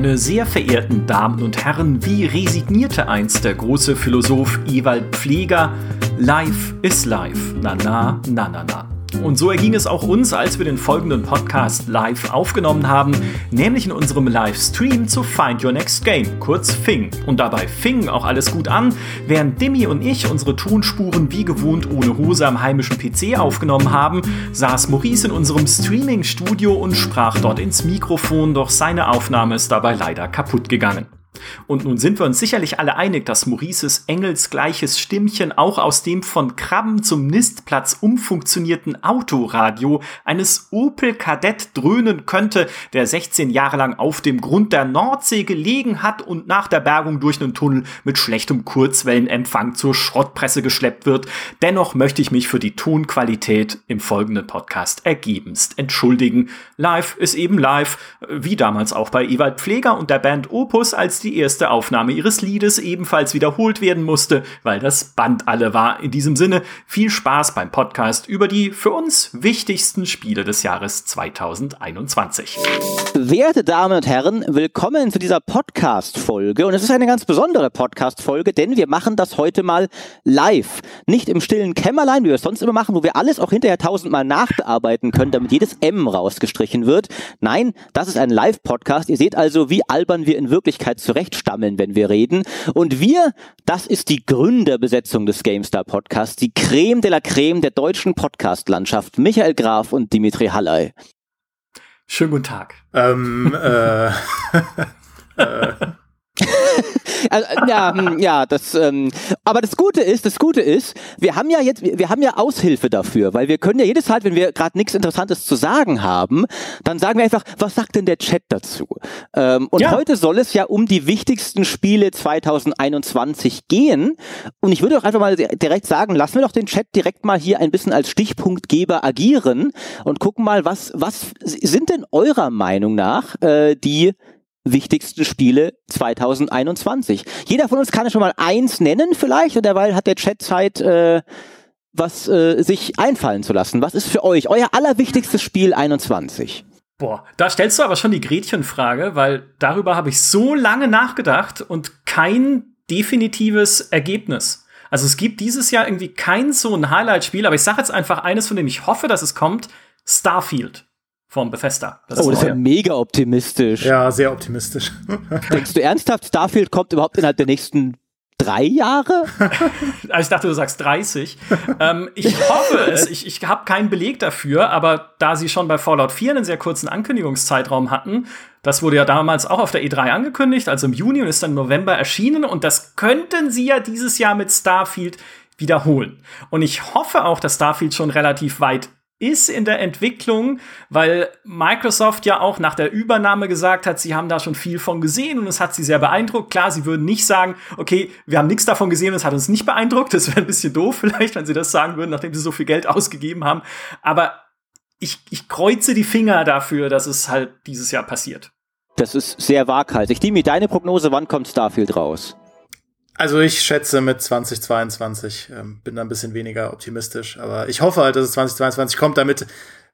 Meine sehr verehrten Damen und Herren, wie resignierte einst der große Philosoph Ewald Pfleger? Life is life. Na na, na na na. Und so erging es auch uns, als wir den folgenden Podcast live aufgenommen haben, nämlich in unserem Livestream zu Find Your Next Game, kurz Fing. Und dabei fing auch alles gut an, während Demi und ich unsere Tonspuren wie gewohnt ohne Hose am heimischen PC aufgenommen haben, saß Maurice in unserem Streaming-Studio und sprach dort ins Mikrofon, doch seine Aufnahme ist dabei leider kaputt gegangen. Und nun sind wir uns sicherlich alle einig, dass Maurices engelsgleiches Stimmchen auch aus dem von Krabben zum Nistplatz umfunktionierten Autoradio eines Opel Kadett dröhnen könnte, der 16 Jahre lang auf dem Grund der Nordsee gelegen hat und nach der Bergung durch einen Tunnel mit schlechtem Kurzwellenempfang zur Schrottpresse geschleppt wird. Dennoch möchte ich mich für die Tonqualität im folgenden Podcast ergebenst entschuldigen. Live ist eben live, wie damals auch bei Ewald Pfleger und der Band Opus, als die die erste Aufnahme ihres Liedes ebenfalls wiederholt werden musste, weil das Band alle war. In diesem Sinne viel Spaß beim Podcast über die für uns wichtigsten Spiele des Jahres 2021. Werte Damen und Herren, willkommen zu dieser Podcast-Folge. Und es ist eine ganz besondere Podcast-Folge, denn wir machen das heute mal live. Nicht im stillen Kämmerlein, wie wir es sonst immer machen, wo wir alles auch hinterher tausendmal nachbearbeiten können, damit jedes M rausgestrichen wird. Nein, das ist ein Live-Podcast. Ihr seht also, wie albern wir in Wirklichkeit zurecht zurechtstammeln, wenn wir reden. Und wir, das ist die Gründerbesetzung des GameStar Podcasts, die Creme de la Creme der deutschen Podcast-Landschaft, Michael Graf und Dimitri Halley. Schönen guten Tag. Ähm, äh, äh. also, ja, hm, ja, das, ähm, aber das Gute ist, das Gute ist, wir haben ja jetzt, wir haben ja Aushilfe dafür, weil wir können ja jedes Mal, wenn wir gerade nichts Interessantes zu sagen haben, dann sagen wir einfach, was sagt denn der Chat dazu? Ähm, und ja. heute soll es ja um die wichtigsten Spiele 2021 gehen. Und ich würde doch einfach mal direkt sagen, lassen wir doch den Chat direkt mal hier ein bisschen als Stichpunktgeber agieren und gucken mal, was, was sind denn eurer Meinung nach äh, die wichtigsten Spiele 2021. Jeder von uns kann schon mal eins nennen vielleicht und derweil hat der Chat Zeit, äh, was äh, sich einfallen zu lassen. Was ist für euch euer allerwichtigstes Spiel 21? Boah, da stellst du aber schon die Gretchenfrage, weil darüber habe ich so lange nachgedacht und kein definitives Ergebnis. Also es gibt dieses Jahr irgendwie kein so ein Highlight-Spiel, aber ich sage jetzt einfach eines, von dem ich hoffe, dass es kommt: Starfield vom Bethesda. Das oh, das ist ja mega optimistisch. Ja, sehr optimistisch. Denkst du ernsthaft, Starfield kommt überhaupt innerhalb der nächsten drei Jahre? also ich dachte, du sagst 30. ähm, ich hoffe es. Ich, ich habe keinen Beleg dafür, aber da sie schon bei Fallout 4 einen sehr kurzen Ankündigungszeitraum hatten, das wurde ja damals auch auf der E3 angekündigt, also im Juni und ist dann im November erschienen und das könnten sie ja dieses Jahr mit Starfield wiederholen. Und ich hoffe auch, dass Starfield schon relativ weit ist in der Entwicklung, weil Microsoft ja auch nach der Übernahme gesagt hat, sie haben da schon viel von gesehen und es hat sie sehr beeindruckt. Klar, sie würden nicht sagen, okay, wir haben nichts davon gesehen und es hat uns nicht beeindruckt. Das wäre ein bisschen doof vielleicht, wenn sie das sagen würden, nachdem sie so viel Geld ausgegeben haben. Aber ich, ich kreuze die Finger dafür, dass es halt dieses Jahr passiert. Das ist sehr waghalsig. Dimi, deine Prognose, wann kommt Starfield raus? Also ich schätze mit 2022, ähm, bin da ein bisschen weniger optimistisch, aber ich hoffe halt, dass es 2022 kommt, damit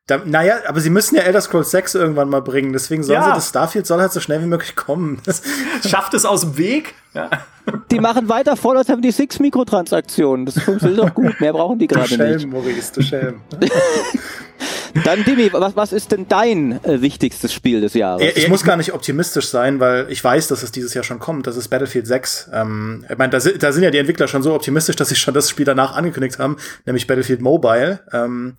da, naja, aber sie müssen ja Elder Scrolls 6 irgendwann mal bringen, deswegen sollen ja. sie das Starfield soll halt so schnell wie möglich kommen. Das Schafft es aus dem Weg? Ja. Die machen weiter Fallout 76 Mikrotransaktionen. Das funktioniert doch gut. Mehr brauchen die gerade nicht. Maurice, du Schelm. Dann, Dimi, was, was ist denn dein äh, wichtigstes Spiel des Jahres? Ich, ich muss gar nicht optimistisch sein, weil ich weiß, dass es dieses Jahr schon kommt. Das ist Battlefield 6. Ähm, ich meine, da, da, sind ja die Entwickler schon so optimistisch, dass sie schon das Spiel danach angekündigt haben, nämlich Battlefield Mobile. Ähm,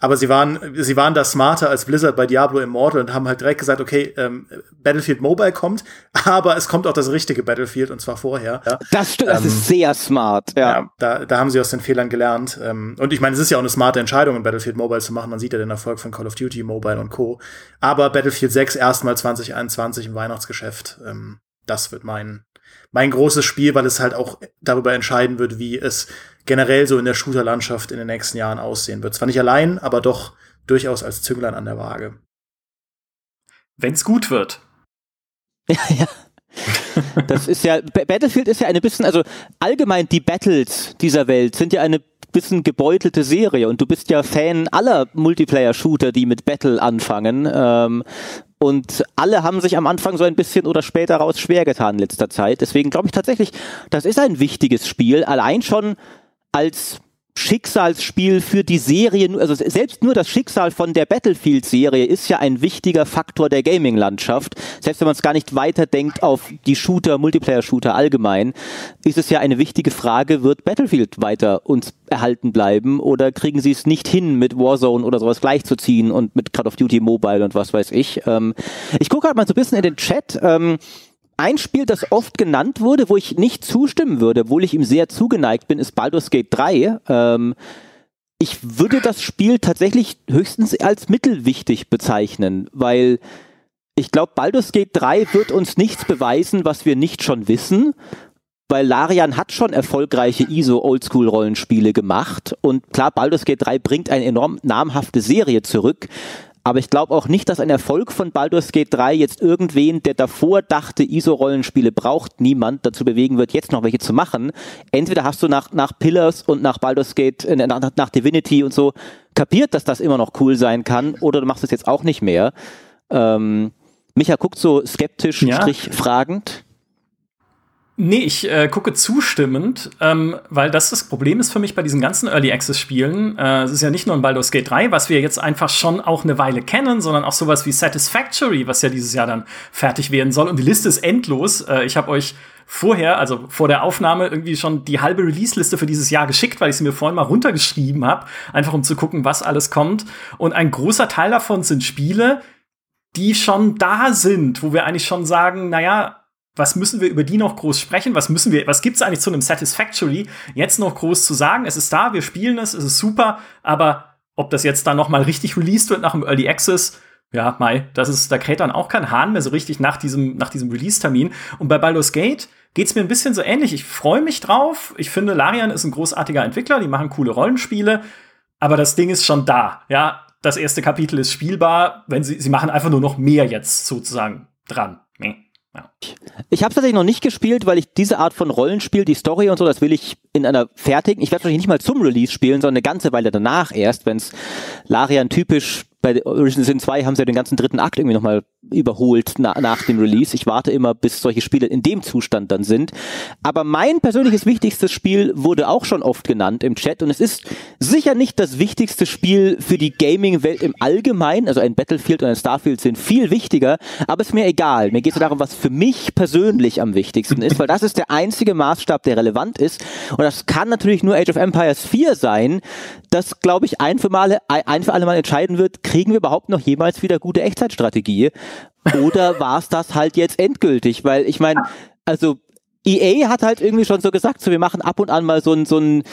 aber sie waren, sie waren da smarter als Blizzard bei Diablo Immortal und haben halt direkt gesagt, okay, ähm, Battlefield Mobile kommt, aber es kommt auch das richtige Battlefield und zwar vorher. Ja. Das stimmt, das ist ähm, sehr smart, ja. ja. da, da haben sie aus den Fehlern gelernt. Ähm, und ich meine, es ist ja auch eine smarte Entscheidung, ein Battlefield Mobile zu machen. Man sieht ja den Erfolg von Call of Duty Mobile und Co. Aber Battlefield 6 erstmal 2021 im Weihnachtsgeschäft. Ähm, das wird mein, mein großes Spiel, weil es halt auch darüber entscheiden wird, wie es generell so in der Shooter-Landschaft in den nächsten Jahren aussehen wird. Zwar nicht allein, aber doch durchaus als Zünglein an der Waage. Wenn's gut wird. Ja, ja. Das ist ja, Battlefield ist ja eine bisschen, also allgemein die Battles dieser Welt sind ja eine bisschen gebeutelte Serie und du bist ja Fan aller Multiplayer-Shooter, die mit Battle anfangen. Ähm, Und alle haben sich am Anfang so ein bisschen oder später raus schwer getan in letzter Zeit. Deswegen glaube ich tatsächlich, das ist ein wichtiges Spiel. Allein schon als Schicksalsspiel für die Serie, also selbst nur das Schicksal von der Battlefield-Serie ist ja ein wichtiger Faktor der Gaming-Landschaft. Selbst wenn man es gar nicht weiterdenkt auf die Shooter, Multiplayer-Shooter allgemein, ist es ja eine wichtige Frage, wird Battlefield weiter uns erhalten bleiben oder kriegen sie es nicht hin, mit Warzone oder sowas gleichzuziehen und mit Call of Duty Mobile und was weiß ich. Ähm, ich gucke halt mal so ein bisschen in den Chat. Ähm, ein Spiel, das oft genannt wurde, wo ich nicht zustimmen würde, obwohl ich ihm sehr zugeneigt bin, ist Baldur's Gate 3. Ähm, ich würde das Spiel tatsächlich höchstens als mittelwichtig bezeichnen, weil ich glaube, Baldur's Gate 3 wird uns nichts beweisen, was wir nicht schon wissen, weil Larian hat schon erfolgreiche ISO-Oldschool-Rollenspiele gemacht und klar, Baldur's Gate 3 bringt eine enorm namhafte Serie zurück, aber ich glaube auch nicht, dass ein Erfolg von Baldur's Gate 3 jetzt irgendwen, der davor dachte, ISO-Rollenspiele braucht niemand, dazu bewegen wird, jetzt noch welche zu machen. Entweder hast du nach, nach Pillars und nach Baldur's Gate, äh, nach, nach Divinity und so kapiert, dass das immer noch cool sein kann, oder du machst es jetzt auch nicht mehr. Ähm, Micha guckt so skeptisch, ja. strich fragend. Nee, ich äh, gucke zustimmend, ähm, weil das das Problem ist für mich bei diesen ganzen Early Access Spielen. Äh, es ist ja nicht nur ein Baldur's Gate 3, was wir jetzt einfach schon auch eine Weile kennen, sondern auch sowas wie Satisfactory, was ja dieses Jahr dann fertig werden soll. Und die Liste ist endlos. Äh, ich habe euch vorher, also vor der Aufnahme, irgendwie schon die halbe Release-Liste für dieses Jahr geschickt, weil ich sie mir vorhin mal runtergeschrieben habe, einfach um zu gucken, was alles kommt. Und ein großer Teil davon sind Spiele, die schon da sind, wo wir eigentlich schon sagen, naja, was müssen wir über die noch groß sprechen? Was müssen wir, was gibt's eigentlich zu einem Satisfactory jetzt noch groß zu sagen? Es ist da, wir spielen es, es ist super, aber ob das jetzt dann noch mal richtig released wird nach dem Early Access, ja, Mai, das ist, da kräht dann auch kein Hahn mehr so richtig nach diesem, nach diesem Release-Termin. Und bei Baldur's Gate geht's mir ein bisschen so ähnlich. Ich freue mich drauf. Ich finde, Larian ist ein großartiger Entwickler, die machen coole Rollenspiele, aber das Ding ist schon da. Ja, das erste Kapitel ist spielbar, wenn sie, sie machen einfach nur noch mehr jetzt sozusagen dran. Ja. Ich habe es tatsächlich noch nicht gespielt, weil ich diese Art von Rollenspiel, die Story und so, das will ich in einer fertigen, ich werde wahrscheinlich nicht mal zum Release spielen, sondern eine ganze Weile danach erst, wenn es Larian typisch bei Original Sin 2 haben sie ja den ganzen dritten Akt irgendwie nochmal überholt na, nach dem Release. Ich warte immer, bis solche Spiele in dem Zustand dann sind. Aber mein persönliches wichtigstes Spiel wurde auch schon oft genannt im Chat und es ist sicher nicht das wichtigste Spiel für die Gaming-Welt im Allgemeinen. Also ein Battlefield und ein Starfield sind viel wichtiger, aber es ist mir egal. Mir geht es darum, was für mich persönlich am wichtigsten ist, weil das ist der einzige Maßstab, der relevant ist. Und das kann natürlich nur Age of Empires 4 sein, das, glaube ich, ein für, Male, ein für alle Mal entscheiden wird, kriegen wir überhaupt noch jemals wieder gute Echtzeitstrategie? Oder war es das halt jetzt endgültig? Weil ich meine, also EA hat halt irgendwie schon so gesagt, so wir machen ab und an mal so ein, so ein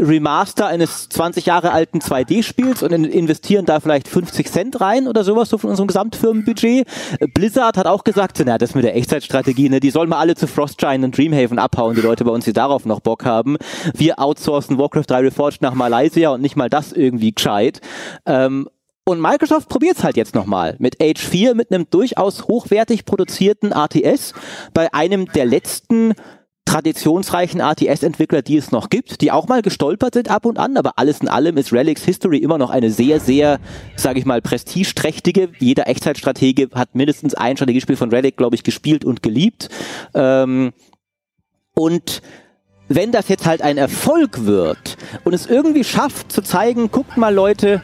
Remaster eines 20 Jahre alten 2D-Spiels und investieren da vielleicht 50 Cent rein oder sowas so von unserem Gesamtfirmenbudget. Blizzard hat auch gesagt, na, das mit der Echtzeitstrategie, ne, die sollen mal alle zu Frostgiant und Dreamhaven abhauen, die Leute bei uns, die darauf noch Bock haben. Wir outsourcen Warcraft 3 Reforged nach Malaysia und nicht mal das irgendwie gescheit. Ähm, und Microsoft probiert es halt jetzt nochmal mit Age 4, mit einem durchaus hochwertig produzierten ATS bei einem der letzten traditionsreichen RTS-Entwickler, die es noch gibt, die auch mal gestolpert sind ab und an, aber alles in allem ist Relics History immer noch eine sehr, sehr, sage ich mal, prestigeträchtige. Jeder Echtzeitstratege hat mindestens ein Strategiespiel von Relic, glaube ich, gespielt und geliebt. Ähm, und wenn das jetzt halt ein Erfolg wird und es irgendwie schafft zu zeigen, guckt mal Leute,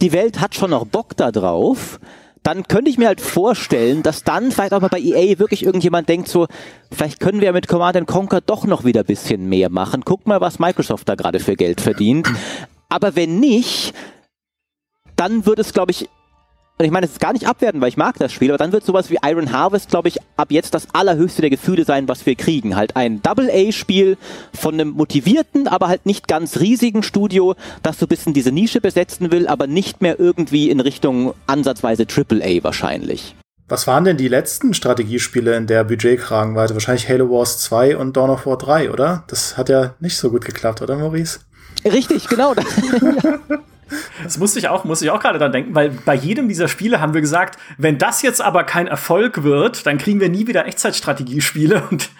die Welt hat schon noch Bock da drauf, dann könnte ich mir halt vorstellen, dass dann vielleicht auch mal bei EA wirklich irgendjemand denkt so, vielleicht können wir mit Command Conquer doch noch wieder bisschen mehr machen. Guck mal, was Microsoft da gerade für Geld verdient. Aber wenn nicht, dann wird es, glaube ich, und ich meine, es ist gar nicht abwerten, weil ich mag das Spiel, aber dann wird sowas wie Iron Harvest, glaube ich, ab jetzt das allerhöchste der Gefühle sein, was wir kriegen. Halt ein Double-A-Spiel von einem motivierten, aber halt nicht ganz riesigen Studio, das so ein bisschen diese Nische besetzen will, aber nicht mehr irgendwie in Richtung ansatzweise Triple-A wahrscheinlich. Was waren denn die letzten Strategiespiele in der Budgetkragenweite? Wahrscheinlich Halo Wars 2 und Dawn of War 3, oder? Das hat ja nicht so gut geklappt, oder Maurice? Richtig, genau. Das musste ich auch, musste ich auch gerade dran denken, weil bei jedem dieser Spiele haben wir gesagt, wenn das jetzt aber kein Erfolg wird, dann kriegen wir nie wieder Echtzeitstrategiespiele und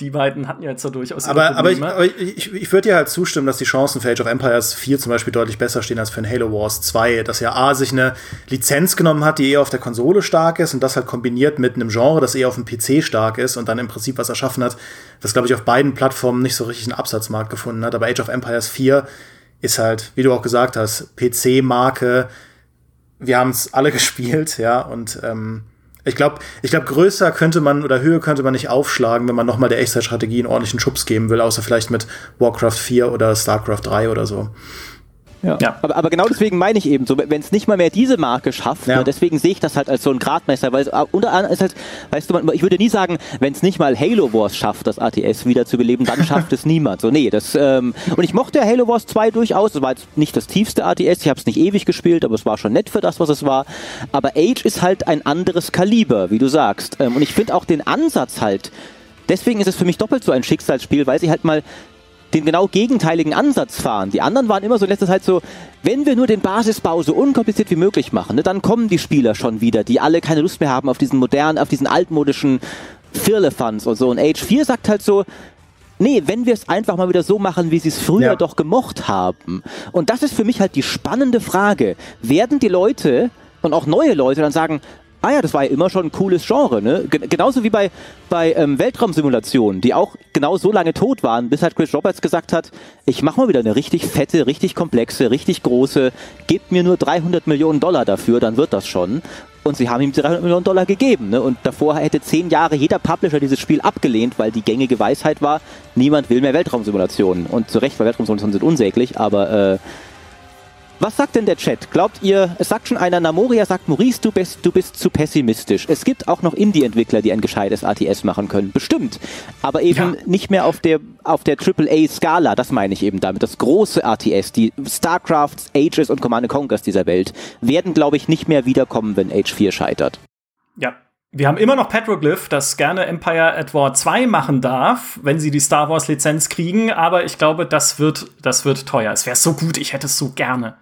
die beiden hatten ja jetzt so durchaus aber, aber ich, aber ich, ich würde dir halt zustimmen, dass die Chancen für Age of Empires 4 zum Beispiel deutlich besser stehen als für ein Halo Wars 2, dass ja A sich eine Lizenz genommen hat, die eher auf der Konsole stark ist und das halt kombiniert mit einem Genre, das eher auf dem PC stark ist und dann im Prinzip was erschaffen hat, das glaube ich auf beiden Plattformen nicht so richtig einen Absatzmarkt gefunden hat. Aber Age of Empires 4 ist halt, wie du auch gesagt hast, PC-Marke. Wir haben es alle gespielt, ja, und ähm, ich glaube, ich glaube, größer könnte man oder Höhe könnte man nicht aufschlagen, wenn man nochmal der Echtzeitstrategie einen ordentlichen Schubs geben will, außer vielleicht mit Warcraft 4 oder StarCraft 3 oder so. Ja. ja. Aber, aber, genau deswegen meine ich eben so, wenn es nicht mal mehr diese Marke schafft, ja. ne, deswegen sehe ich das halt als so ein Gradmesser, weil äh, unter anderem ist halt, weißt du, man, ich würde nie sagen, wenn es nicht mal Halo Wars schafft, das ATS wieder zu beleben, dann schafft es niemand. So, nee, das, ähm, und ich mochte Halo Wars 2 durchaus, es war jetzt nicht das tiefste ATS, ich habe es nicht ewig gespielt, aber es war schon nett für das, was es war. Aber Age ist halt ein anderes Kaliber, wie du sagst. Ähm, und ich finde auch den Ansatz halt, deswegen ist es für mich doppelt so ein Schicksalsspiel, weil sie halt mal den genau gegenteiligen Ansatz fahren. Die anderen waren immer so in letzter Zeit so, wenn wir nur den Basisbau so unkompliziert wie möglich machen, ne, dann kommen die Spieler schon wieder, die alle keine Lust mehr haben auf diesen modernen, auf diesen altmodischen Firlefanz und so. Und Age 4 sagt halt so, Nee, wenn wir es einfach mal wieder so machen, wie sie es früher ja. doch gemocht haben. Und das ist für mich halt die spannende Frage. Werden die Leute und auch neue Leute dann sagen, ah ja, das war ja immer schon ein cooles Genre, ne? G genauso wie bei, bei ähm, Weltraumsimulationen, die auch genau so lange tot waren, bis halt Chris Roberts gesagt hat, ich mache mal wieder eine richtig fette, richtig komplexe, richtig große, gebt mir nur 300 Millionen Dollar dafür, dann wird das schon. Und sie haben ihm 300 Millionen Dollar gegeben. Ne? Und davor hätte zehn Jahre jeder Publisher dieses Spiel abgelehnt, weil die gängige Weisheit war, niemand will mehr Weltraumsimulationen. Und zu Recht, weil Weltraumsimulationen sind unsäglich, aber äh, was sagt denn der Chat? Glaubt ihr, es sagt schon einer, Namoria sagt, Maurice, du bist, du bist zu pessimistisch. Es gibt auch noch Indie-Entwickler, die ein gescheites ATS machen können. Bestimmt. Aber eben ja. nicht mehr auf der, auf der AAA-Skala. Das meine ich eben damit. Das große ATS, die StarCrafts, Ages und Command Conquers dieser Welt, werden, glaube ich, nicht mehr wiederkommen, wenn Age 4 scheitert. Ja, wir haben immer noch Petroglyph, das gerne Empire at War 2 machen darf, wenn sie die Star Wars Lizenz kriegen, aber ich glaube, das wird, das wird teuer. Es wäre so gut, ich hätte es so gerne.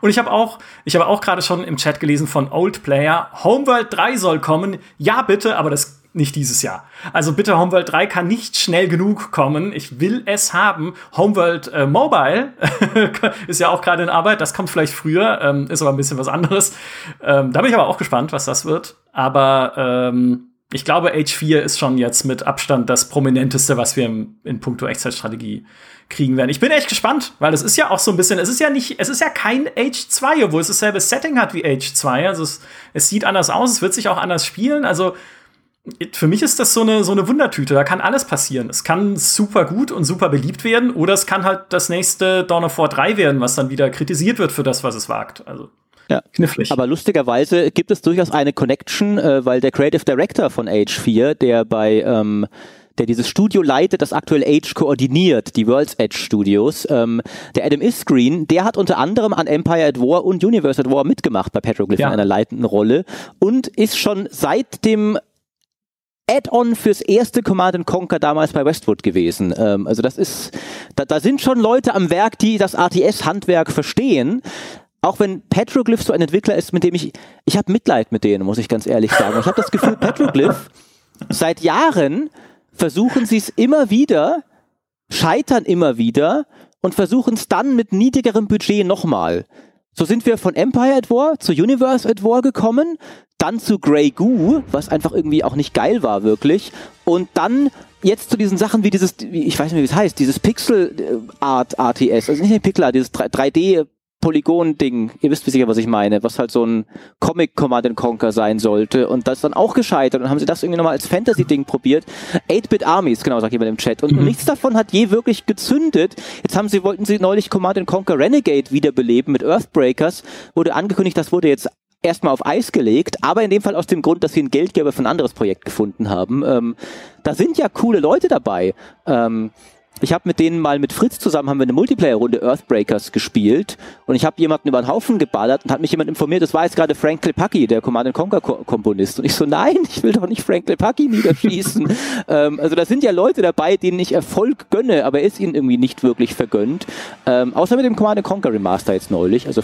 Und ich habe auch, ich habe auch gerade schon im Chat gelesen von Old Player, Homeworld 3 soll kommen. Ja, bitte, aber das nicht dieses Jahr. Also bitte, Homeworld 3 kann nicht schnell genug kommen. Ich will es haben. Homeworld äh, Mobile ist ja auch gerade in Arbeit. Das kommt vielleicht früher, ähm, ist aber ein bisschen was anderes. Ähm, da bin ich aber auch gespannt, was das wird. Aber ähm, ich glaube, Age 4 ist schon jetzt mit Abstand das prominenteste, was wir im, in puncto Echtzeitstrategie kriegen werden. Ich bin echt gespannt, weil es ist ja auch so ein bisschen, es ist ja nicht, es ist ja kein Age 2, obwohl es dasselbe Setting hat wie Age 2. Also es, es sieht anders aus, es wird sich auch anders spielen. Also für mich ist das so eine, so eine Wundertüte. Da kann alles passieren. Es kann super gut und super beliebt werden oder es kann halt das nächste Dawn of War 3 werden, was dann wieder kritisiert wird für das, was es wagt. Also. Ja, knifflig. Aber lustigerweise gibt es durchaus eine Connection, äh, weil der Creative Director von Age 4, der bei ähm, der dieses Studio leitet, das aktuell Age koordiniert, die World's Edge Studios. Ähm, der Adam Isgreen, der hat unter anderem an Empire at War und Universe at War mitgemacht bei Petroglyph ja. in einer leitenden Rolle und ist schon seit dem Add-on fürs erste Command Conquer damals bei Westwood gewesen. Ähm, also das ist, da, da sind schon Leute am Werk, die das ATS-Handwerk verstehen. Auch wenn Petroglyph so ein Entwickler ist, mit dem ich, ich habe Mitleid mit denen, muss ich ganz ehrlich sagen. Ich habe das Gefühl, Petroglyph seit Jahren versuchen sie es immer wieder, scheitern immer wieder und versuchen es dann mit niedrigerem Budget nochmal. So sind wir von Empire at War zu Universe at War gekommen, dann zu Grey Goo, was einfach irgendwie auch nicht geil war, wirklich. Und dann jetzt zu diesen Sachen wie dieses, ich weiß nicht, wie es heißt, dieses Pixel Art RTS, also nicht ein Pixel dieses 3D Polygon-Ding, ihr wisst sicher, was ich meine, was halt so ein Comic Command Conquer sein sollte und das ist dann auch gescheitert und haben sie das irgendwie nochmal als Fantasy-Ding probiert. 8-Bit Armies, genau, sagt jemand im Chat. Und mhm. nichts davon hat je wirklich gezündet. Jetzt haben sie, wollten sie neulich Command Conquer Renegade wiederbeleben mit Earthbreakers, wurde angekündigt, das wurde jetzt erstmal auf Eis gelegt, aber in dem Fall aus dem Grund, dass sie einen Geldgeber für ein anderes Projekt gefunden haben. Ähm, da sind ja coole Leute dabei. Ähm, ich habe mit denen mal mit Fritz zusammen haben wir eine Multiplayer-Runde Earthbreakers gespielt und ich habe jemanden über den Haufen geballert und hat mich jemand informiert, das war jetzt gerade Frank Klepacki, der Command Conquer Komponist und ich so, nein, ich will doch nicht Frank Klepacki niederschießen. ähm, also da sind ja Leute dabei, denen ich Erfolg gönne, aber er ist ihnen irgendwie nicht wirklich vergönnt. Ähm, außer mit dem Command Conquer Remaster jetzt neulich. Also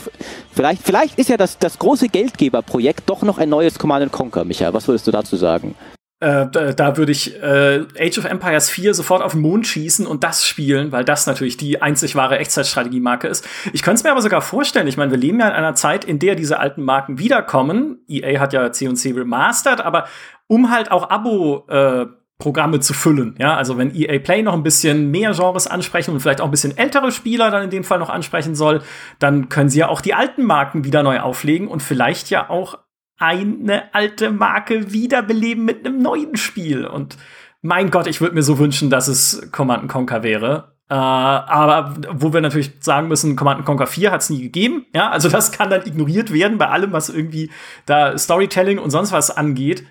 vielleicht, vielleicht ist ja das, das große Geldgeberprojekt doch noch ein neues Command Conquer, Micha. Was würdest du dazu sagen? Äh, da, da würde ich äh, Age of Empires 4 sofort auf den Mond schießen und das spielen, weil das natürlich die einzig wahre Echtzeitstrategie-Marke ist. Ich könnte es mir aber sogar vorstellen, ich meine, wir leben ja in einer Zeit, in der diese alten Marken wiederkommen. EA hat ja C&C remastered, aber um halt auch Abo äh, Programme zu füllen. Ja, also wenn EA Play noch ein bisschen mehr Genres ansprechen und vielleicht auch ein bisschen ältere Spieler dann in dem Fall noch ansprechen soll, dann können sie ja auch die alten Marken wieder neu auflegen und vielleicht ja auch eine alte Marke wiederbeleben mit einem neuen Spiel. Und mein Gott, ich würde mir so wünschen, dass es Command Conquer wäre. Äh, aber wo wir natürlich sagen müssen, Command Conquer 4 hat es nie gegeben. Ja, also das kann dann ignoriert werden bei allem, was irgendwie da Storytelling und sonst was angeht.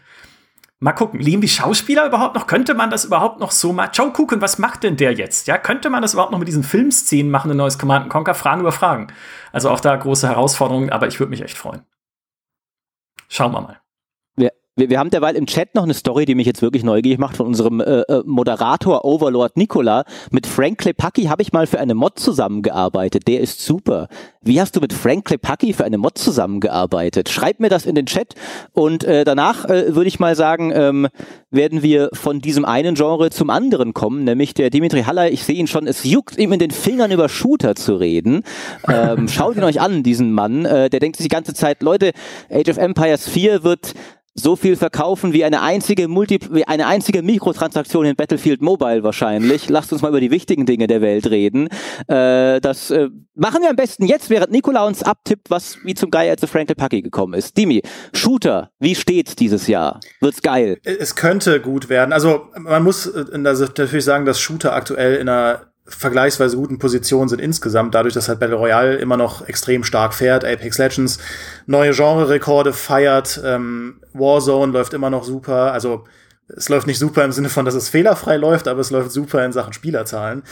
Mal gucken, leben die Schauspieler überhaupt noch? Könnte man das überhaupt noch so machen? Joe Cooken, was macht denn der jetzt? Ja, könnte man das überhaupt noch mit diesen Filmszenen machen, ein neues Command Conquer? Fragen über Fragen. Also auch da große Herausforderungen, aber ich würde mich echt freuen. Schauen wir mal. Wir, wir haben derweil im Chat noch eine Story, die mich jetzt wirklich neugierig macht von unserem äh, äh Moderator Overlord Nicola. Mit Frank Klepacki habe ich mal für eine Mod zusammengearbeitet. Der ist super. Wie hast du mit Frank Klepacki für eine Mod zusammengearbeitet? Schreib mir das in den Chat und äh, danach äh, würde ich mal sagen, ähm, werden wir von diesem einen Genre zum anderen kommen, nämlich der Dimitri Haller. Ich sehe ihn schon, es juckt ihm in den Fingern über Shooter zu reden. Ähm, schaut ihn euch an, diesen Mann. Äh, der denkt sich die ganze Zeit, Leute, Age of Empires 4 wird so viel verkaufen wie eine einzige Multi wie eine einzige Mikrotransaktion in Battlefield Mobile wahrscheinlich. Lasst uns mal über die wichtigen Dinge der Welt reden. Äh, das äh, machen wir am besten jetzt, während Nikola uns abtippt, was wie zum Geier zu Frankel Pucky gekommen ist. Dimi, Shooter, wie steht's dieses Jahr? Wird's geil? Es könnte gut werden. Also man muss äh, natürlich sagen, dass Shooter aktuell in einer vergleichsweise guten Positionen sind insgesamt, dadurch, dass halt Battle Royale immer noch extrem stark fährt, Apex Legends neue Genre-Rekorde feiert, ähm, Warzone läuft immer noch super, also es läuft nicht super im Sinne von, dass es fehlerfrei läuft, aber es läuft super in Sachen Spielerzahlen.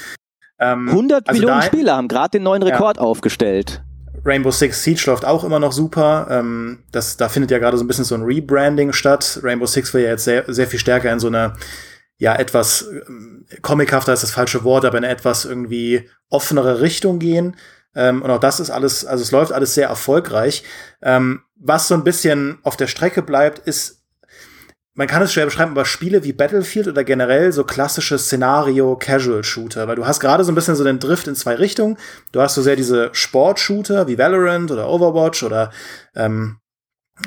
Ähm, 100 also Millionen Spieler haben gerade den neuen Rekord ja. aufgestellt. Rainbow Six Siege läuft auch immer noch super. Ähm, das, da findet ja gerade so ein bisschen so ein Rebranding statt. Rainbow Six will ja jetzt sehr, sehr viel stärker in so eine ja etwas ähm, comichafter ist das falsche Wort, aber in eine etwas irgendwie offenere Richtung gehen. Ähm, und auch das ist alles, also es läuft alles sehr erfolgreich. Ähm, was so ein bisschen auf der Strecke bleibt, ist man kann es schwer beschreiben, aber Spiele wie Battlefield oder generell so klassische Szenario-Casual-Shooter, weil du hast gerade so ein bisschen so den Drift in zwei Richtungen. Du hast so sehr diese Sport-Shooter wie Valorant oder Overwatch oder ähm,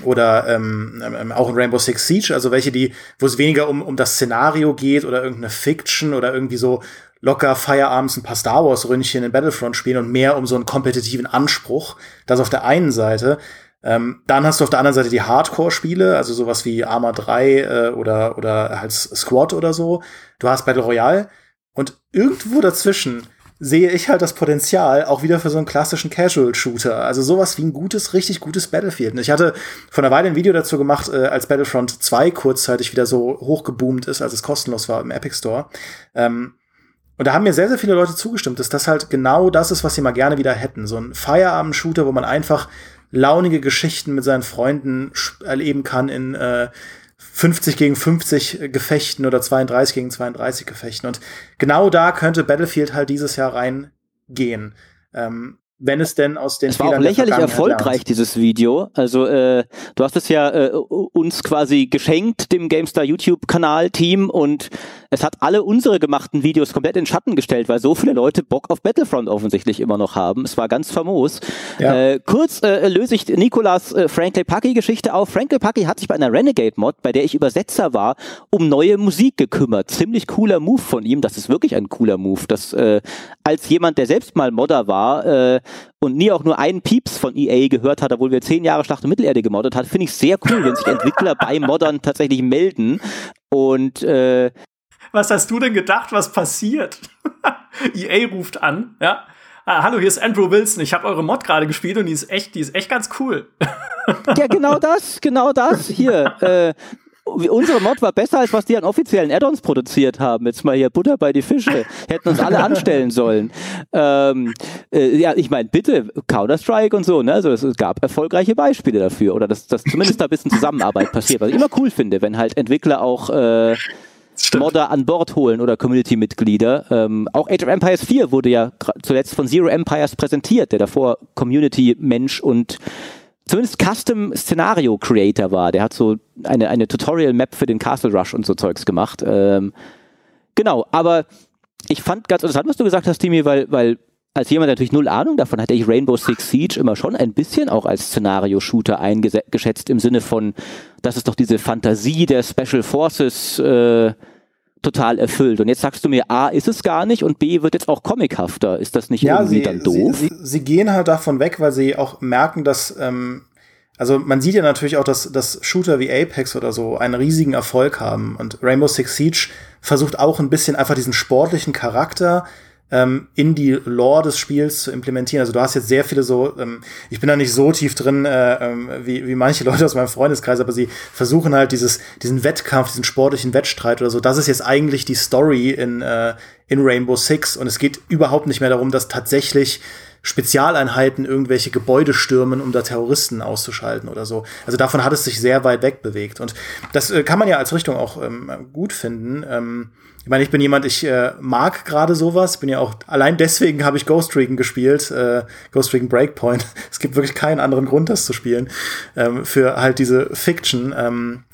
oder ähm, ähm, auch in Rainbow Six Siege, also welche, die, wo es weniger um, um das Szenario geht oder irgendeine Fiction oder irgendwie so locker feierabends ein paar Star Wars Ründchen in Battlefront spielen und mehr um so einen kompetitiven Anspruch. Das auf der einen Seite. Ähm, dann hast du auf der anderen Seite die Hardcore-Spiele, also sowas wie Arma 3 äh, oder, oder halt Squad oder so. Du hast Battle Royale und irgendwo dazwischen sehe ich halt das Potenzial auch wieder für so einen klassischen Casual-Shooter. Also sowas wie ein gutes, richtig gutes Battlefield. Ich hatte vor einer Weile ein Video dazu gemacht, äh, als Battlefront 2 kurzzeitig wieder so hochgeboomt ist, als es kostenlos war im Epic Store. Ähm, und da haben mir sehr, sehr viele Leute zugestimmt, dass das halt genau das ist, was sie mal gerne wieder hätten. So ein Feierabend-Shooter, wo man einfach launige Geschichten mit seinen Freunden erleben kann in äh, 50 gegen 50 Gefechten oder 32 gegen 32 Gefechten. Und genau da könnte Battlefield halt dieses Jahr reingehen. Ähm, wenn es denn aus den Es war auch lächerlich erfolgreich, lernt. dieses Video. Also äh, du hast es ja äh, uns quasi geschenkt, dem GameStar YouTube-Kanal-Team und es hat alle unsere gemachten Videos komplett in Schatten gestellt, weil so viele Leute Bock auf Battlefront offensichtlich immer noch haben. Es war ganz famos. Ja. Äh, kurz äh, löse ich Nikolas äh, Franklin Pucky-Geschichte auf. Franklin Pucky hat sich bei einer Renegade-Mod, bei der ich Übersetzer war, um neue Musik gekümmert. Ziemlich cooler Move von ihm. Das ist wirklich ein cooler Move. Das äh, als jemand, der selbst mal Modder war äh, und nie auch nur einen Pieps von EA gehört hat, obwohl wir zehn Jahre Schlacht um Mittelerde gemoddet hat, finde ich sehr cool, wenn sich Entwickler bei Moddern tatsächlich melden und äh, was hast du denn gedacht, was passiert? EA ruft an, ja. Ah, hallo, hier ist Andrew Wilson. Ich habe eure Mod gerade gespielt und die ist echt, die ist echt ganz cool. ja, genau das, genau das. Hier, äh, unsere Mod war besser, als was die an offiziellen Add-ons produziert haben. Jetzt mal hier Butter bei die Fische. Hätten uns alle anstellen sollen. Ähm, äh, ja, ich meine, bitte, Counter-Strike und so, ne? Also es, gab erfolgreiche Beispiele dafür. Oder dass, dass zumindest da ein bisschen Zusammenarbeit passiert. Was ich immer cool finde, wenn halt Entwickler auch äh, Modder an Bord holen oder Community-Mitglieder. Ähm, auch Age of Empires 4 wurde ja zuletzt von Zero Empires präsentiert, der davor Community-Mensch und zumindest Custom Szenario Creator war. Der hat so eine, eine Tutorial Map für den Castle Rush und so Zeugs gemacht. Ähm, genau, aber ich fand ganz interessant, was du gesagt hast, Timi, weil, weil als jemand, der natürlich null Ahnung davon hatte ich Rainbow Six Siege immer schon ein bisschen auch als Szenario-Shooter eingeschätzt im Sinne von, dass es doch diese Fantasie der Special Forces äh, total erfüllt. Und jetzt sagst du mir, A, ist es gar nicht und B, wird jetzt auch comichafter. Ist das nicht ja, irgendwie sie, dann doof? Sie, sie, sie, gehen halt davon weg, weil sie auch merken, dass, ähm, also man sieht ja natürlich auch, dass, dass Shooter wie Apex oder so einen riesigen Erfolg haben. Und Rainbow Six Siege versucht auch ein bisschen einfach diesen sportlichen Charakter ähm, in die Lore des Spiels zu implementieren. Also du hast jetzt sehr viele so, ähm, ich bin da nicht so tief drin äh, ähm, wie, wie manche Leute aus meinem Freundeskreis, aber sie versuchen halt dieses, diesen Wettkampf, diesen sportlichen Wettstreit oder so. Das ist jetzt eigentlich die Story in, äh, in Rainbow Six und es geht überhaupt nicht mehr darum, dass tatsächlich Spezialeinheiten irgendwelche Gebäude stürmen, um da Terroristen auszuschalten oder so. Also davon hat es sich sehr weit weg bewegt. Und das äh, kann man ja als Richtung auch ähm, gut finden. Ähm, ich meine, ich bin jemand, ich äh, mag gerade sowas. Bin ja auch allein deswegen habe ich Ghost Recon gespielt, äh, Ghost Recon Breakpoint. es gibt wirklich keinen anderen Grund, das zu spielen ähm, für halt diese Fiction. Ähm,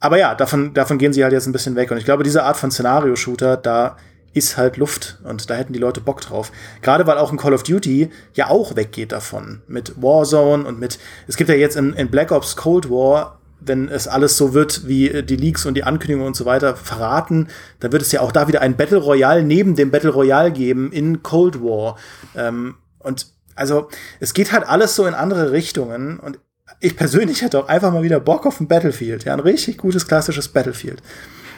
aber ja, davon davon gehen sie halt jetzt ein bisschen weg. Und ich glaube, diese Art von Szenario-Shooter, da ist halt Luft und da hätten die Leute Bock drauf. Gerade weil auch ein Call of Duty ja auch weggeht davon. Mit Warzone und mit, es gibt ja jetzt in, in Black Ops Cold War, wenn es alles so wird, wie die Leaks und die Ankündigungen und so weiter verraten, dann wird es ja auch da wieder ein Battle Royale neben dem Battle Royale geben in Cold War. Ähm, und also, es geht halt alles so in andere Richtungen und ich persönlich hätte auch einfach mal wieder Bock auf ein Battlefield. Ja, ein richtig gutes klassisches Battlefield.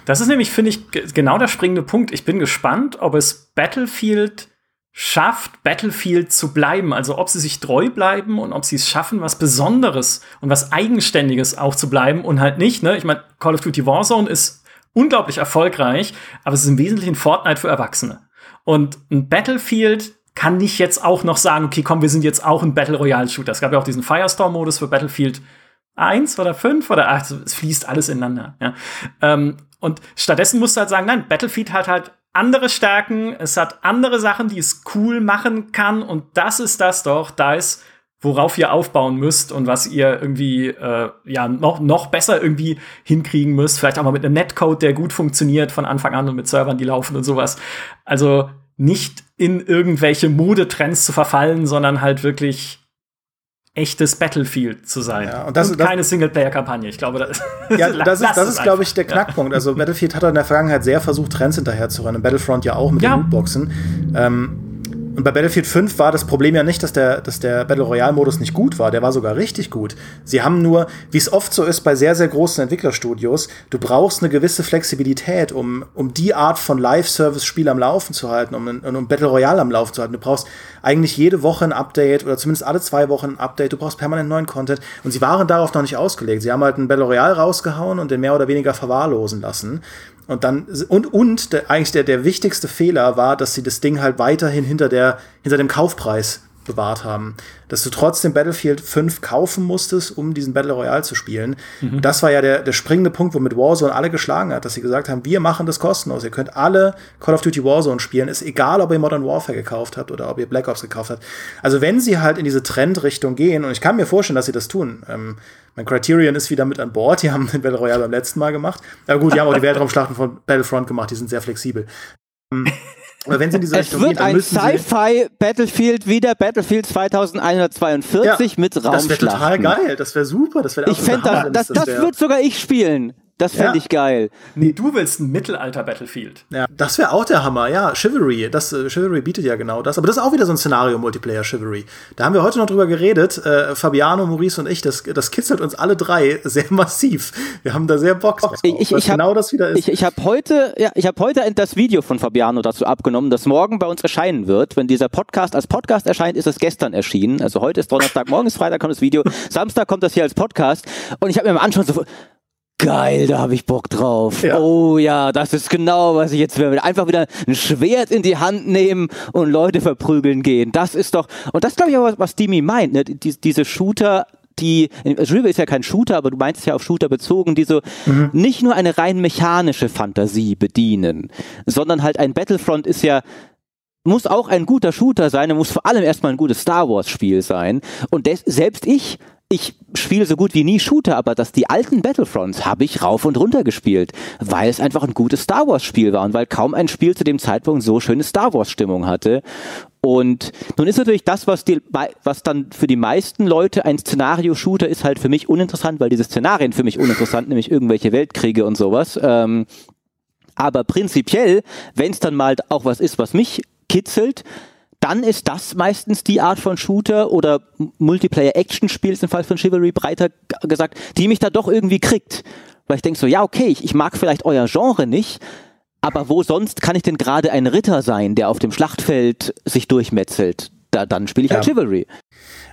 Das ist nämlich, finde ich, genau der springende Punkt. Ich bin gespannt, ob es Battlefield schafft, Battlefield zu bleiben. Also ob sie sich treu bleiben und ob sie es schaffen, was Besonderes und was Eigenständiges auch zu bleiben und halt nicht. Ne? Ich meine, Call of Duty Warzone ist unglaublich erfolgreich, aber es ist im Wesentlichen Fortnite für Erwachsene. Und ein Battlefield kann nicht jetzt auch noch sagen, okay, komm, wir sind jetzt auch ein Battle Royale Shooter. Es gab ja auch diesen Firestorm-Modus für Battlefield 1 oder 5 oder 8, es fließt alles ineinander. Ja. Ähm, und stattdessen musst du halt sagen, nein, Battlefield hat halt andere Stärken, es hat andere Sachen, die es cool machen kann und das ist das doch, da ist, worauf ihr aufbauen müsst und was ihr irgendwie äh, ja noch, noch besser irgendwie hinkriegen müsst. Vielleicht auch mal mit einem Netcode, der gut funktioniert von Anfang an und mit Servern, die laufen und sowas. Also nicht in irgendwelche Modetrends zu verfallen, sondern halt wirklich echtes Battlefield zu sein. Ja, und, das, und keine Singleplayer-Kampagne. Ich glaube, das, ja, das ist, das ist glaube ich, der Knackpunkt. Ja. Also Battlefield hat in der Vergangenheit sehr versucht, Trends hinterher zu rennen. Battlefront ja auch mit ja. den Lootboxen. Ähm, und bei Battlefield 5 war das Problem ja nicht, dass der, dass der Battle Royale-Modus nicht gut war. Der war sogar richtig gut. Sie haben nur, wie es oft so ist bei sehr, sehr großen Entwicklerstudios, du brauchst eine gewisse Flexibilität, um, um die Art von Live-Service-Spiel am Laufen zu halten, um, um Battle Royale am Laufen zu halten. Du brauchst eigentlich jede Woche ein Update oder zumindest alle zwei Wochen ein Update. Du brauchst permanent neuen Content. Und sie waren darauf noch nicht ausgelegt. Sie haben halt ein Battle Royale rausgehauen und den mehr oder weniger verwahrlosen lassen. Und dann, und, und der, eigentlich der, der wichtigste Fehler war, dass sie das Ding halt weiterhin hinter der, hinter dem Kaufpreis bewahrt haben. Dass du trotzdem Battlefield 5 kaufen musstest, um diesen Battle Royale zu spielen. Mhm. Das war ja der, der springende Punkt, womit Warzone alle geschlagen hat, dass sie gesagt haben, wir machen das kostenlos. Ihr könnt alle Call of Duty Warzone spielen. Ist egal, ob ihr Modern Warfare gekauft habt oder ob ihr Black Ops gekauft habt. Also wenn sie halt in diese Trendrichtung gehen, und ich kann mir vorstellen, dass sie das tun, ähm, mein Criterion ist wieder mit an Bord. Die haben den Battle Royale beim letzten Mal gemacht. Aber gut, die haben auch die Weltraumschlachten von Battlefront gemacht. Die sind sehr flexibel. Ähm, aber wenn sie in diese Richtung es wird gehen, ein Sci-Fi Battlefield wieder Battlefield 2142 ja, mit Raumschlachten. Das wäre total geil. Das wäre super. Das wäre Ich fände das, das, das, das wird sogar ich spielen. Das fände ja. ich geil. Nee, du willst ein Mittelalter-Battlefield. Ja, das wäre auch der Hammer, ja. Chivalry, das, äh, Chivalry bietet ja genau das. Aber das ist auch wieder so ein Szenario-Multiplayer-Chivalry. Da haben wir heute noch drüber geredet, äh, Fabiano, Maurice und ich, das, das kitzelt uns alle drei sehr massiv. Wir haben da sehr Bock drauf, ich, ich, ich genau hab, das wieder ist. Ich, ich habe heute, ja, ich habe heute das Video von Fabiano dazu abgenommen, das morgen bei uns erscheinen wird. Wenn dieser Podcast als Podcast erscheint, ist es gestern erschienen. Also heute ist Donnerstag, morgen ist Freitag kommt das Video, Samstag kommt das hier als Podcast. Und ich habe mir am Anfang so Geil, da habe ich Bock drauf. Ja. Oh ja, das ist genau, was ich jetzt will. Einfach wieder ein Schwert in die Hand nehmen und Leute verprügeln gehen. Das ist doch, und das glaube ich auch, was, was Dimi meint, ne? Die, diese Shooter, die, River ist ja kein Shooter, aber du meinst es ja auf Shooter bezogen, die so mhm. nicht nur eine rein mechanische Fantasie bedienen, sondern halt ein Battlefront ist ja muss auch ein guter Shooter sein, er muss vor allem erstmal ein gutes Star Wars Spiel sein. Und des, selbst ich ich spiele so gut wie nie Shooter, aber dass die alten Battlefronts habe ich rauf und runter gespielt, weil es einfach ein gutes Star Wars Spiel war und weil kaum ein Spiel zu dem Zeitpunkt so schöne Star Wars Stimmung hatte. Und nun ist natürlich das, was, die, was dann für die meisten Leute ein Szenario-Shooter ist, halt für mich uninteressant, weil diese Szenarien für mich uninteressant, nämlich irgendwelche Weltkriege und sowas. Ähm, aber prinzipiell, wenn es dann mal auch was ist, was mich kitzelt, dann ist das meistens die Art von Shooter oder Multiplayer-Action-Spiel, ist im Fall von Chivalry breiter gesagt, die mich da doch irgendwie kriegt. Weil ich denke so, ja, okay, ich, ich mag vielleicht euer Genre nicht, aber wo sonst kann ich denn gerade ein Ritter sein, der auf dem Schlachtfeld sich durchmetzelt? Da, dann spiele ich halt ja. halt Chivalry.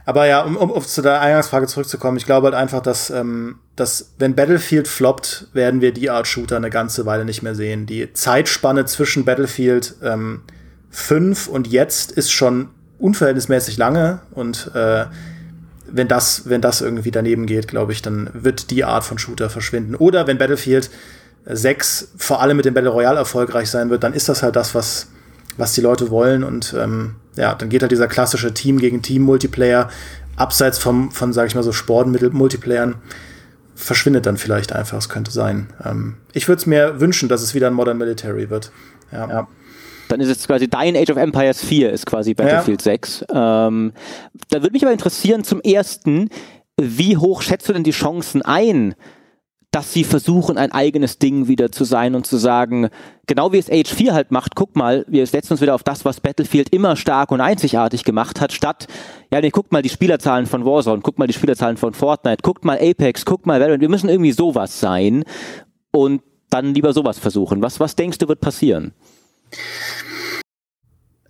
Aber ja, um, um, um zu der Eingangsfrage zurückzukommen, ich glaube halt einfach, dass, ähm, dass wenn Battlefield floppt, werden wir die Art Shooter eine ganze Weile nicht mehr sehen. Die Zeitspanne zwischen Battlefield ähm, 5 und jetzt ist schon unverhältnismäßig lange und äh, wenn das, wenn das irgendwie daneben geht, glaube ich, dann wird die Art von Shooter verschwinden. Oder wenn Battlefield 6 vor allem mit dem Battle Royale erfolgreich sein wird, dann ist das halt das, was, was die Leute wollen. Und ähm, ja, dann geht halt dieser klassische Team gegen Team Multiplayer abseits vom, von, sag ich mal, so Sportmittel-Multiplayern verschwindet dann vielleicht einfach. Es könnte sein. Ähm, ich würde es mir wünschen, dass es wieder ein Modern Military wird. Ja. ja. Dann ist es quasi dein Age of Empires 4 ist quasi Battlefield ja. 6. Ähm, da würde mich aber interessieren zum ersten, wie hoch schätzt du denn die Chancen ein, dass sie versuchen, ein eigenes Ding wieder zu sein und zu sagen, genau wie es Age 4 halt macht, guck mal, wir setzen uns wieder auf das, was Battlefield immer stark und einzigartig gemacht hat, statt, ja, nee, guckt mal die Spielerzahlen von Warzone, guckt mal die Spielerzahlen von Fortnite, guckt mal Apex, guckt mal Valorant, wir müssen irgendwie sowas sein und dann lieber sowas versuchen. Was, was denkst du wird passieren?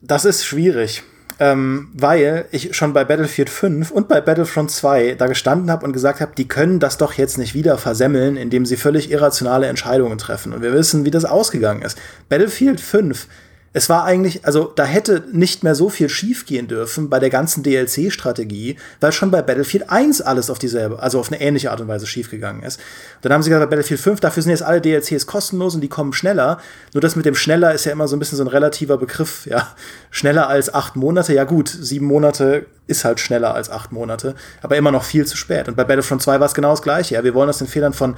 Das ist schwierig, ähm, weil ich schon bei Battlefield 5 und bei Battlefront 2 da gestanden habe und gesagt habe, die können das doch jetzt nicht wieder versemmeln, indem sie völlig irrationale Entscheidungen treffen. Und wir wissen, wie das ausgegangen ist. Battlefield 5 es war eigentlich, also da hätte nicht mehr so viel schiefgehen dürfen bei der ganzen DLC-Strategie, weil schon bei Battlefield 1 alles auf dieselbe, also auf eine ähnliche Art und Weise schiefgegangen ist. Dann haben sie gesagt, bei Battlefield 5, dafür sind jetzt alle DLCs kostenlos und die kommen schneller. Nur das mit dem schneller ist ja immer so ein bisschen so ein relativer Begriff, ja. Schneller als acht Monate, ja gut, sieben Monate ist halt schneller als acht Monate, aber immer noch viel zu spät. Und bei Battlefront 2 war es genau das gleiche. Ja, wir wollen aus den Fehlern von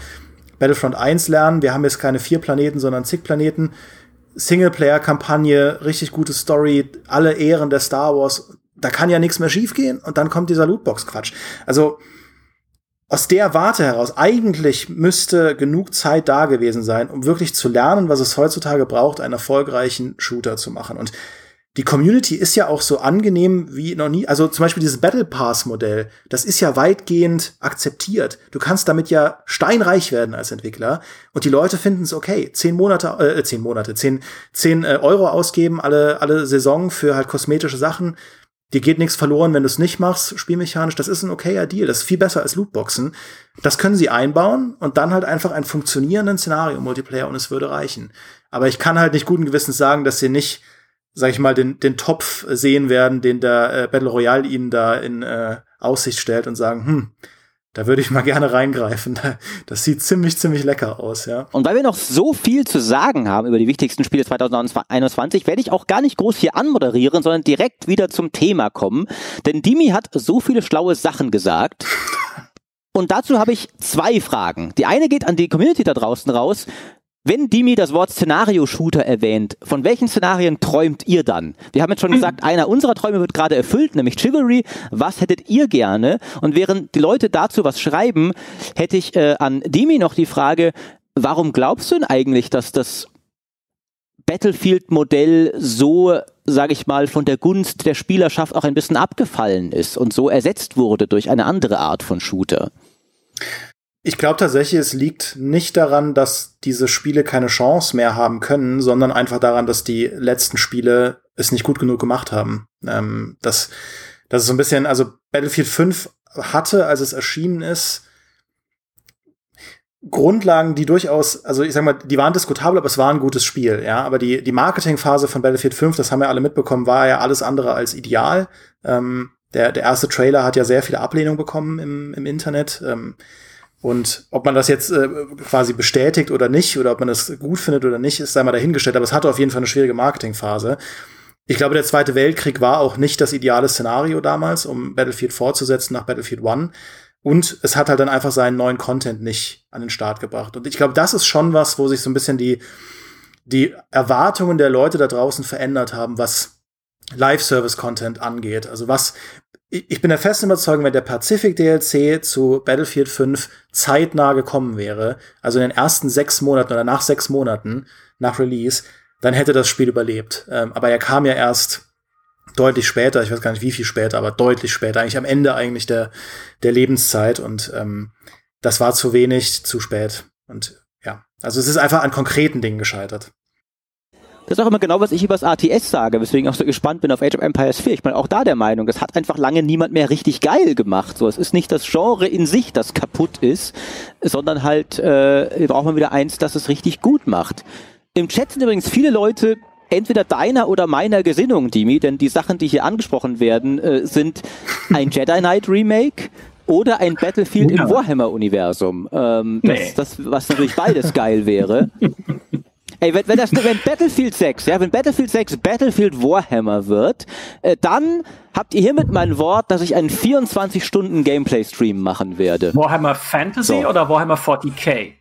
Battlefront 1 lernen. Wir haben jetzt keine vier Planeten, sondern zig Planeten Singleplayer-Kampagne, richtig gute Story, alle Ehren der Star Wars. Da kann ja nichts mehr schiefgehen und dann kommt dieser Lootbox-Quatsch. Also aus der Warte heraus, eigentlich müsste genug Zeit da gewesen sein, um wirklich zu lernen, was es heutzutage braucht, einen erfolgreichen Shooter zu machen. Und die Community ist ja auch so angenehm wie noch nie. Also zum Beispiel dieses Battle Pass Modell, das ist ja weitgehend akzeptiert. Du kannst damit ja steinreich werden als Entwickler und die Leute finden es okay. Zehn Monate, äh, zehn Monate, zehn, zehn äh, Euro ausgeben alle, alle Saison für halt kosmetische Sachen. Dir geht nichts verloren, wenn du es nicht machst, spielmechanisch. Das ist ein okayer Deal. Das ist viel besser als Lootboxen. Das können sie einbauen und dann halt einfach einen funktionierenden Szenario-Multiplayer und es würde reichen. Aber ich kann halt nicht guten Gewissens sagen, dass sie nicht sag ich mal, den, den Topf sehen werden, den der äh, Battle Royale ihnen da in äh, Aussicht stellt und sagen, hm, da würde ich mal gerne reingreifen. Das sieht ziemlich, ziemlich lecker aus, ja. Und weil wir noch so viel zu sagen haben über die wichtigsten Spiele 2021, werde ich auch gar nicht groß hier anmoderieren, sondern direkt wieder zum Thema kommen. Denn Dimi hat so viele schlaue Sachen gesagt. Und dazu habe ich zwei Fragen. Die eine geht an die Community da draußen raus. Wenn Dimi das Wort Szenario-Shooter erwähnt, von welchen Szenarien träumt ihr dann? Wir haben jetzt schon gesagt, einer unserer Träume wird gerade erfüllt, nämlich Chivalry. Was hättet ihr gerne? Und während die Leute dazu was schreiben, hätte ich äh, an Dimi noch die Frage, warum glaubst du denn eigentlich, dass das Battlefield-Modell so, sage ich mal, von der Gunst der Spielerschaft auch ein bisschen abgefallen ist und so ersetzt wurde durch eine andere Art von Shooter? Ich glaube tatsächlich, es liegt nicht daran, dass diese Spiele keine Chance mehr haben können, sondern einfach daran, dass die letzten Spiele es nicht gut genug gemacht haben. Ähm, das, das ist so ein bisschen, also Battlefield 5 hatte, als es erschienen ist, Grundlagen, die durchaus, also ich sag mal, die waren diskutabel, aber es war ein gutes Spiel, ja. Aber die, die Marketingphase von Battlefield 5, das haben wir alle mitbekommen, war ja alles andere als ideal. Ähm, der, der erste Trailer hat ja sehr viele Ablehnung bekommen im, im Internet. Ähm, und ob man das jetzt äh, quasi bestätigt oder nicht, oder ob man das gut findet oder nicht, ist sei mal dahingestellt. Aber es hatte auf jeden Fall eine schwierige Marketingphase. Ich glaube, der Zweite Weltkrieg war auch nicht das ideale Szenario damals, um Battlefield fortzusetzen nach Battlefield One. Und es hat halt dann einfach seinen neuen Content nicht an den Start gebracht. Und ich glaube, das ist schon was, wo sich so ein bisschen die, die Erwartungen der Leute da draußen verändert haben, was Live-Service-Content angeht. Also was, ich bin der festen Überzeugung, wenn der Pacific DLC zu Battlefield 5 zeitnah gekommen wäre, also in den ersten sechs Monaten oder nach sechs Monaten nach Release, dann hätte das Spiel überlebt. Ähm, aber er kam ja erst deutlich später, ich weiß gar nicht wie viel später, aber deutlich später, eigentlich am Ende eigentlich der, der Lebenszeit und ähm, das war zu wenig, zu spät. Und ja, also es ist einfach an konkreten Dingen gescheitert. Das ist auch immer genau, was ich über das ATS sage, weswegen ich auch so gespannt bin auf Age of Empires 4. Ich bin auch da der Meinung, das hat einfach lange niemand mehr richtig geil gemacht. So, es ist nicht das Genre in sich, das kaputt ist, sondern halt äh, braucht man wieder eins, das es richtig gut macht. Im Chat sind übrigens viele Leute, entweder deiner oder meiner Gesinnung, Dimi, denn die Sachen, die hier angesprochen werden, äh, sind ein Jedi Knight Remake oder ein Battlefield ja. im Warhammer-Universum. Ähm, nee. das, das, was natürlich beides geil wäre. Ey, wenn, wenn, das, wenn Battlefield 6, ja, wenn Battlefield 6 Battlefield Warhammer wird, äh, dann habt ihr hiermit mein Wort, dass ich einen 24-Stunden-Gameplay-Stream machen werde. Warhammer Fantasy so. oder Warhammer 40k?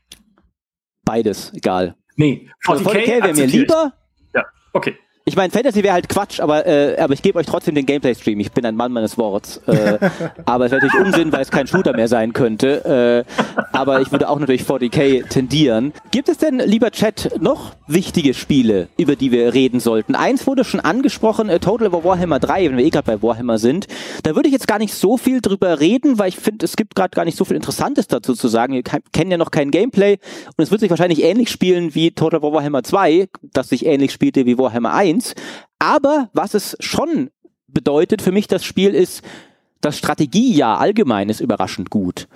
Beides, egal. Nee, 40k, also 40k wäre mir lieber. Okay. Ich meine, Fantasy wäre halt Quatsch, aber, äh, aber ich gebe euch trotzdem den Gameplay-Stream. Ich bin ein Mann meines Worts. Äh, aber es wäre natürlich Unsinn, weil es kein Shooter mehr sein könnte. Äh, aber ich würde auch natürlich 40k tendieren. Gibt es denn, lieber Chat, noch wichtige Spiele, über die wir reden sollten? Eins wurde schon angesprochen, äh, Total War Warhammer 3, wenn wir eh gerade bei Warhammer sind. Da würde ich jetzt gar nicht so viel drüber reden, weil ich finde, es gibt gerade gar nicht so viel Interessantes dazu zu sagen. Wir kennen ja noch kein Gameplay und es wird sich wahrscheinlich ähnlich spielen wie Total War Warhammer 2, das sich ähnlich spielte wie Warhammer 1. 1. Aber was es schon bedeutet für mich, das Spiel ist, das Strategiejahr allgemein ist überraschend gut.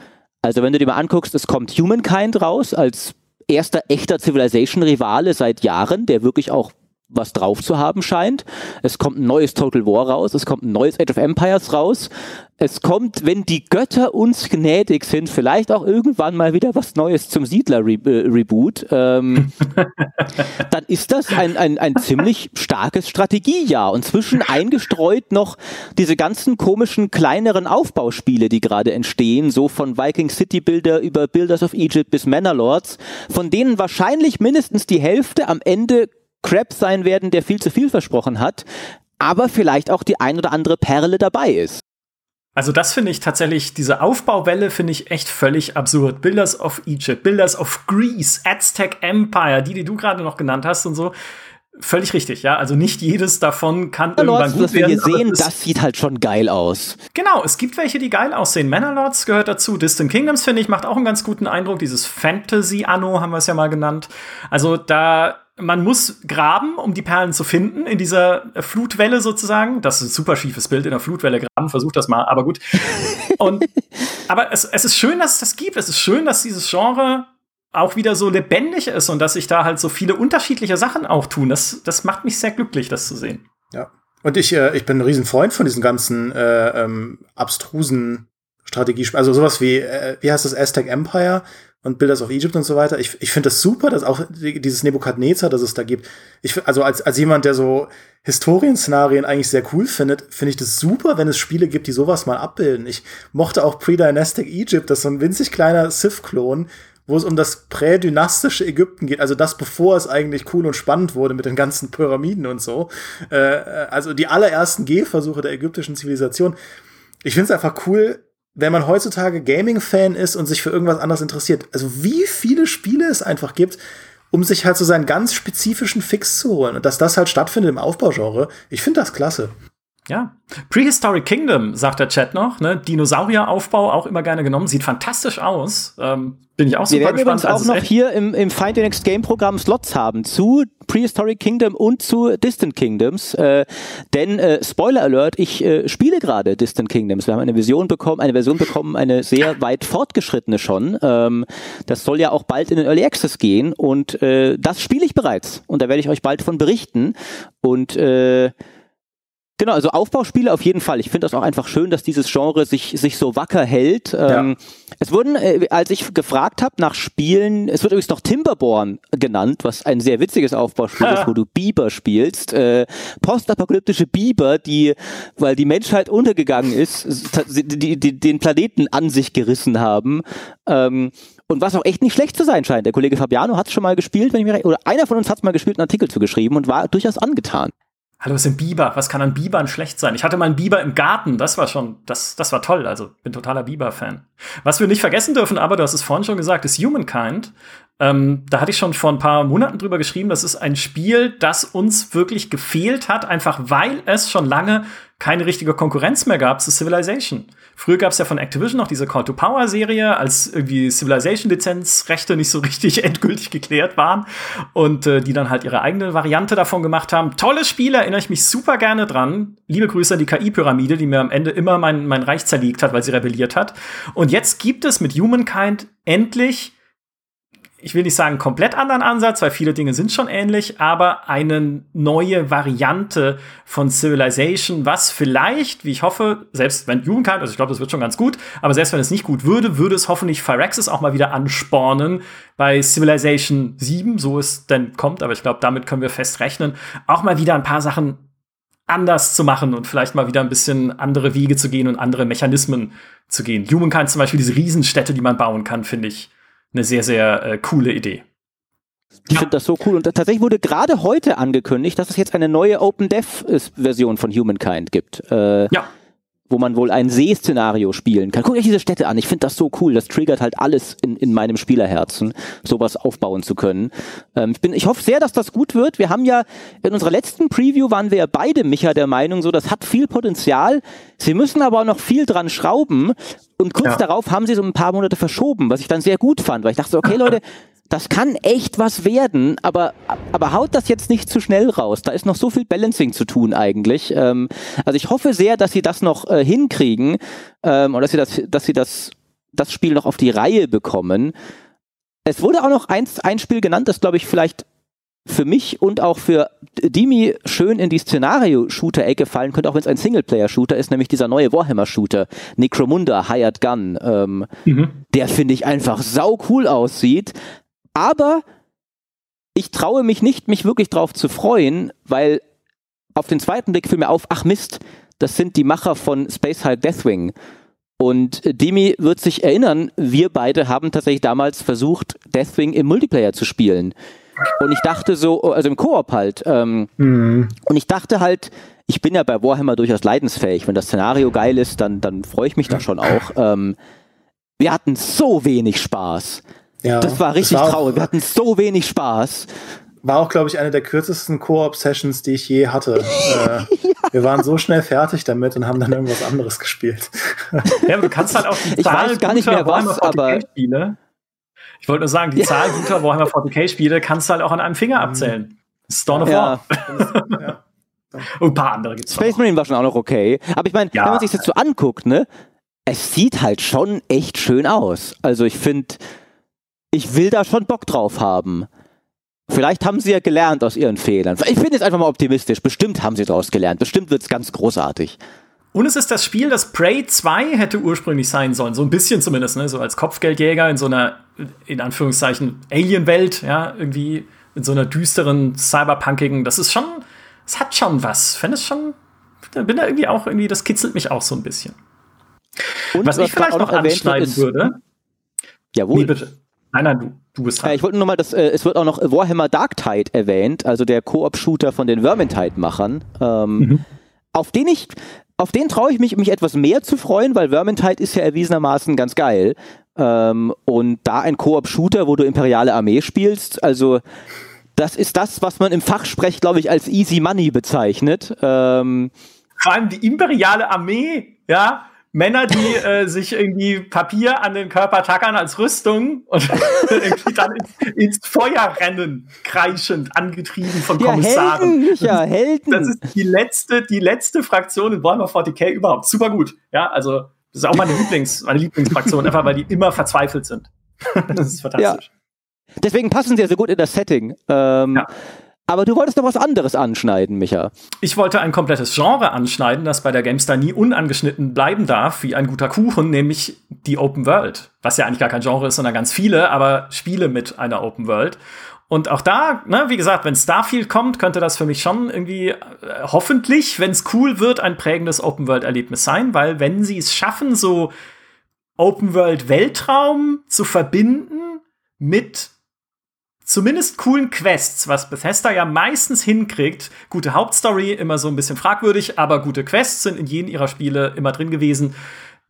Also wenn du dir mal anguckst, es kommt Humankind raus als erster echter Civilization-Rivale seit Jahren, der wirklich auch was drauf zu haben scheint. Es kommt ein neues Total War raus, es kommt ein neues Age of Empires raus. Es kommt, wenn die Götter uns gnädig sind, vielleicht auch irgendwann mal wieder was Neues zum Siedler-Reboot. Äh, ähm, dann ist das ein, ein, ein ziemlich starkes Strategiejahr. Und zwischen eingestreut noch diese ganzen komischen kleineren Aufbauspiele, die gerade entstehen, so von Viking City Builder über Builders of Egypt bis Manor von denen wahrscheinlich mindestens die Hälfte am Ende Crap sein werden, der viel zu viel versprochen hat, aber vielleicht auch die ein oder andere Perle dabei ist. Also das finde ich tatsächlich, diese Aufbauwelle finde ich echt völlig absurd. Builders of Egypt, Builders of Greece, Aztec Empire, die, die du gerade noch genannt hast und so. Völlig richtig, ja. Also nicht jedes davon kann ja, irgendwann gut was werden. Wir hier sehen, das sieht halt schon geil aus. Genau, es gibt welche, die geil aussehen. Manor gehört dazu. Distant Kingdoms, finde ich, macht auch einen ganz guten Eindruck. Dieses Fantasy-Anno haben wir es ja mal genannt. Also da man muss graben, um die Perlen zu finden in dieser Flutwelle sozusagen. Das ist ein super schiefes Bild in der Flutwelle graben. Versucht das mal, aber gut. Und, aber es, es ist schön, dass es das gibt. Es ist schön, dass dieses Genre auch wieder so lebendig ist und dass sich da halt so viele unterschiedliche Sachen auch tun. Das, das macht mich sehr glücklich, das zu sehen. Ja. Und ich, äh, ich bin ein Riesenfreund von diesen ganzen äh, ähm, abstrusen Strategiespielen. Also sowas wie, äh, wie heißt das, Aztec Empire? Und Builders of Egypt und so weiter. Ich, ich finde das super, dass auch dieses Nebukadnezar, das es da gibt. Ich, also als, als jemand, der so Historienszenarien eigentlich sehr cool findet, finde ich das super, wenn es Spiele gibt, die sowas mal abbilden. Ich mochte auch Pre-Dynastic Egypt, das ist so ein winzig kleiner Sith-Klon, wo es um das prädynastische Ägypten geht, also das, bevor es eigentlich cool und spannend wurde mit den ganzen Pyramiden und so. Äh, also die allerersten Gehversuche der ägyptischen Zivilisation. Ich finde es einfach cool, wenn man heutzutage Gaming-Fan ist und sich für irgendwas anderes interessiert, also wie viele Spiele es einfach gibt, um sich halt so seinen ganz spezifischen Fix zu holen. Und dass das halt stattfindet im Aufbaugenre, ich finde das klasse. Ja. Prehistoric Kingdom, sagt der Chat noch. Ne? Dinosaurieraufbau auch immer gerne genommen. Sieht fantastisch aus. Ähm, bin ich auch super Wir werden gespannt. übrigens auch Also noch es- hier im, im Find the Next Game Programm Slots haben zu Prehistoric Kingdom und zu Distant Kingdoms. Äh, denn äh, Spoiler Alert, ich äh, spiele gerade Distant Kingdoms. Wir haben eine Vision bekommen, eine Version bekommen, eine sehr weit fortgeschrittene schon. Ähm, das soll ja auch bald in den Early Access gehen und äh, das spiele ich bereits und da werde ich euch bald von berichten. Und äh, Genau, also Aufbauspiele auf jeden Fall. Ich finde das auch einfach schön, dass dieses Genre sich, sich so wacker hält. Ähm, es wurden, äh, als ich gefragt habe nach Spielen, es wird übrigens noch Timberborn genannt, was ein sehr witziges Aufbauspiel ist, wo du Biber spielst. Äh, postapokalyptische Biber, die, weil die Menschheit untergegangen ist, die, die, den Planeten an sich gerissen haben. Ähm, und was auch echt nicht schlecht zu sein scheint. Der Kollege Fabiano hat es schon mal gespielt, wenn ich mir recht, oder einer von uns hat es mal gespielt, einen Artikel zu geschrieben und war durchaus angetan. Hallo, was ist ein Biber? Was kann an Bibern schlecht sein? Ich hatte mal einen Biber im Garten, das war schon, das, das war toll. Also bin totaler Biber-Fan. Was wir nicht vergessen dürfen, aber du hast es vorhin schon gesagt, ist Humankind. Ähm, da hatte ich schon vor ein paar Monaten drüber geschrieben, das ist ein Spiel, das uns wirklich gefehlt hat, einfach weil es schon lange keine richtige Konkurrenz mehr gab zu Civilization. Früher gab es ja von Activision noch diese Call to Power Serie, als irgendwie Civilization-Lizenzrechte nicht so richtig endgültig geklärt waren und äh, die dann halt ihre eigene Variante davon gemacht haben. Tolles Spiel, erinnere ich mich super gerne dran. Liebe Grüße an die KI-Pyramide, die mir am Ende immer mein, mein Reich zerlegt hat, weil sie rebelliert hat. Und jetzt gibt es mit Humankind endlich ich will nicht sagen komplett anderen Ansatz, weil viele Dinge sind schon ähnlich, aber eine neue Variante von Civilization, was vielleicht, wie ich hoffe, selbst wenn Humankind, also ich glaube, das wird schon ganz gut, aber selbst wenn es nicht gut würde, würde es hoffentlich Phyrexis auch mal wieder anspornen bei Civilization 7, so es denn kommt, aber ich glaube, damit können wir fest rechnen, auch mal wieder ein paar Sachen anders zu machen und vielleicht mal wieder ein bisschen andere Wege zu gehen und andere Mechanismen zu gehen. Humankind zum Beispiel, diese Riesenstädte, die man bauen kann, finde ich eine sehr, sehr äh, coole Idee. Ich finde das so cool. Und tatsächlich wurde gerade heute angekündigt, dass es jetzt eine neue OpenDev-Version von Humankind gibt. Äh, Ja. Wo man wohl ein See-Szenario spielen kann. Guckt euch diese Städte an. Ich finde das so cool. Das triggert halt alles in, in meinem Spielerherzen, sowas aufbauen zu können. Ähm, ich, bin, ich hoffe sehr, dass das gut wird. Wir haben ja in unserer letzten Preview waren wir ja beide, Micha, der Meinung, so, das hat viel Potenzial. Sie müssen aber auch noch viel dran schrauben. Und kurz Ja. darauf haben sie so ein paar Monate verschoben, was ich dann sehr gut fand, weil ich dachte, so, okay, Leute, das kann echt was werden, aber, aber haut das jetzt nicht zu schnell raus. Da ist noch so viel Balancing zu tun eigentlich. Ähm, also ich hoffe sehr, dass sie das noch äh, hinkriegen ähm, und dass sie das, dass sie das, das Spiel noch auf die Reihe bekommen. Es wurde auch noch eins, ein Spiel genannt, das glaube ich vielleicht für mich und auch für Dimi schön in die Szenario-Shooter-Ecke fallen könnte, auch wenn es ein Singleplayer-Shooter ist, nämlich dieser neue Warhammer-Shooter, Necromunda, Hired Gun. Ähm, der finde ich einfach sau cool aussieht. Aber ich traue mich nicht, mich wirklich drauf zu freuen, weil auf den zweiten Blick fiel mir auf, ach Mist, das sind die Macher von Space Hulk Deathwing. Und Demi wird sich erinnern, wir beide haben tatsächlich damals versucht, Deathwing im Multiplayer zu spielen. Und ich dachte so, also im Koop halt, ähm, Mhm. und ich dachte halt, ich bin ja bei Warhammer durchaus leidensfähig. Wenn das Szenario geil ist, dann, dann freue ich mich da schon auch. Ähm, wir hatten so wenig Spaß. Ja, Das war richtig auch, traurig. Wir hatten so wenig Spaß. War auch, glaube ich, eine der kürzesten Koop-Sessions, die ich je hatte. äh, wir waren so schnell fertig damit und haben dann irgendwas anderes gespielt. Ja, aber du kannst halt auch die Ich Zahl weiß gar nicht mehr was, Warhammer aber- 40k-Spiele. Ich wollte nur sagen, die Ja. Zahl guter Warhammer 40k-Spiele kannst du halt auch an einem Finger abzählen. Storm of Ja. War. ja. Und ein paar andere gibt's Space noch. Marine war schon auch noch okay. Aber ich meine, Ja. wenn man sich das so anguckt, ne, es sieht halt schon echt schön aus. Also ich finde, ich will da schon Bock drauf haben. Vielleicht haben sie ja gelernt aus ihren Fehlern. Ich bin jetzt einfach mal optimistisch. Bestimmt haben sie daraus gelernt. Bestimmt wird's ganz großartig. Und es ist das Spiel, das Prey 2 hätte ursprünglich sein sollen. So ein bisschen zumindest, ne? So als Kopfgeldjäger in so einer, in Anführungszeichen, Alien-Welt, ja, irgendwie in so einer düsteren, cyberpunkigen. Das ist schon, es hat schon was. Ich finde es schon, bin da irgendwie auch irgendwie, das kitzelt mich auch so ein bisschen. Und Was ich da vielleicht noch anschneiden ist, würde. Jawohl. Nee, bitte. Nein, nein, du, du bist dran. Ja, ich wollte nur mal, das, äh, es wird auch noch Warhammer Dark Tide erwähnt, also der Koop-Shooter von den Vermintide-Machern, ähm, Mhm. auf den ich, auf den traue ich mich, mich etwas mehr zu freuen, weil Vermintide ist ja erwiesenermaßen ganz geil. Ähm, und da ein Koop-Shooter, wo du imperiale Armee spielst, also das ist das, was man im Fachsprech, glaube ich, als Easy Money bezeichnet. Ähm, vor allem die imperiale Armee, ja, Männer, die äh, sich irgendwie Papier an den Körper tackern als Rüstung und irgendwie dann ins, ins, Feuer rennen, kreischend, angetrieben von ja, Kommissaren. Helden, Micha, Helden. Das ist die letzte, die letzte Fraktion in Warhammer 40k überhaupt. Super gut. Ja, also das ist auch meine Lieblings, meine Lieblingsfraktion, einfach weil die immer verzweifelt sind. das ist fantastisch. Ja. Deswegen passen sie ja so gut in das Setting. Ähm, ja. Aber du wolltest noch was anderes anschneiden, Micha. Ich wollte ein komplettes Genre anschneiden, das bei der GameStar nie unangeschnitten bleiben darf, wie ein guter Kuchen, nämlich die Open World. Was ja eigentlich gar kein Genre ist, sondern ganz viele, aber Spiele mit einer Open World. Und auch da, ne, wie gesagt, wenn Starfield kommt, könnte das für mich schon irgendwie äh, hoffentlich, wenn es cool wird, ein prägendes Open World Erlebnis sein, weil wenn sie es schaffen, so Open World Weltraum zu verbinden mit zumindest coolen Quests, was Bethesda ja meistens hinkriegt. Gute Hauptstory, immer so ein bisschen fragwürdig, aber gute Quests sind in jedem ihrer Spiele immer drin gewesen.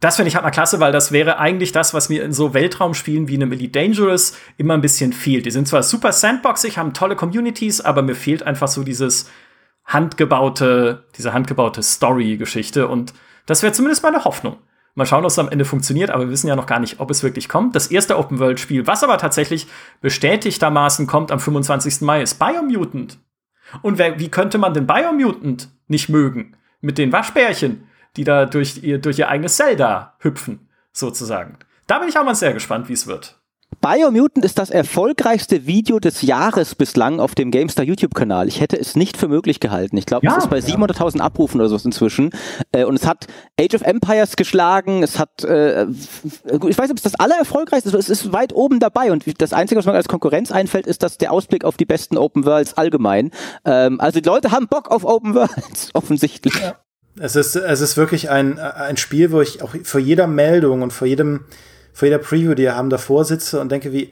Das finde ich halt mal klasse, weil das wäre eigentlich das, was mir in so Weltraumspielen wie einem Elite Dangerous immer ein bisschen fehlt. Die sind zwar super sandboxig, haben tolle Communities, aber mir fehlt einfach so dieses handgebaute, diese handgebaute Story-Geschichte und das wäre zumindest meine Hoffnung. Mal schauen, ob es am Ende funktioniert, aber wir wissen ja noch gar nicht, ob es wirklich kommt. Das erste Open-World-Spiel, was aber tatsächlich bestätigtermaßen kommt am 25. Mai, ist Biomutant. Und wer, wie könnte man den Biomutant nicht mögen? Mit den Waschbärchen, die da durch ihr, durch ihr eigenes Zelda hüpfen, sozusagen. Da bin ich auch mal sehr gespannt, wie es wird. Biomutant ist das erfolgreichste Video des Jahres bislang auf dem GameStar YouTube-Kanal. Ich hätte es nicht für möglich gehalten. Ich glaube, ja, es ist bei ja. 700.000 Abrufen oder so inzwischen. Äh, und es hat Age of Empires geschlagen. Es hat, äh, ich weiß nicht, ob es das allererfolgreichste ist. Es ist weit oben dabei. Und das Einzige, was mir als Konkurrenz einfällt, ist, dass der Ausblick auf die besten Open Worlds allgemein. Ähm, also die Leute haben Bock auf Open Worlds, offensichtlich. Ja. Es ist, es ist wirklich ein, ein Spiel, wo ich auch vor jeder Meldung und vor jedem vor jeder Preview, die wir haben, davor sitze und denke, wie,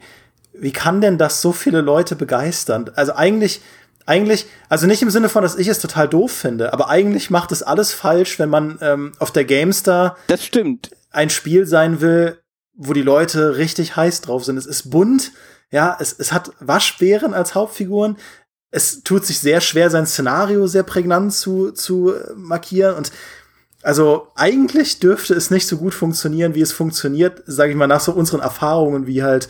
wie kann denn das so viele Leute begeistern? Also eigentlich, eigentlich, also nicht im Sinne von, dass ich es total doof finde, aber eigentlich macht es alles falsch, wenn man ähm, auf der GameStar das stimmt. ein Spiel sein will, wo die Leute richtig heiß drauf sind. Es ist bunt, ja, es, es hat Waschbären als Hauptfiguren. Es tut sich sehr schwer, sein Szenario sehr prägnant zu, zu markieren und also eigentlich dürfte es nicht so gut funktionieren, wie es funktioniert, sage ich mal, nach so unseren Erfahrungen, wie halt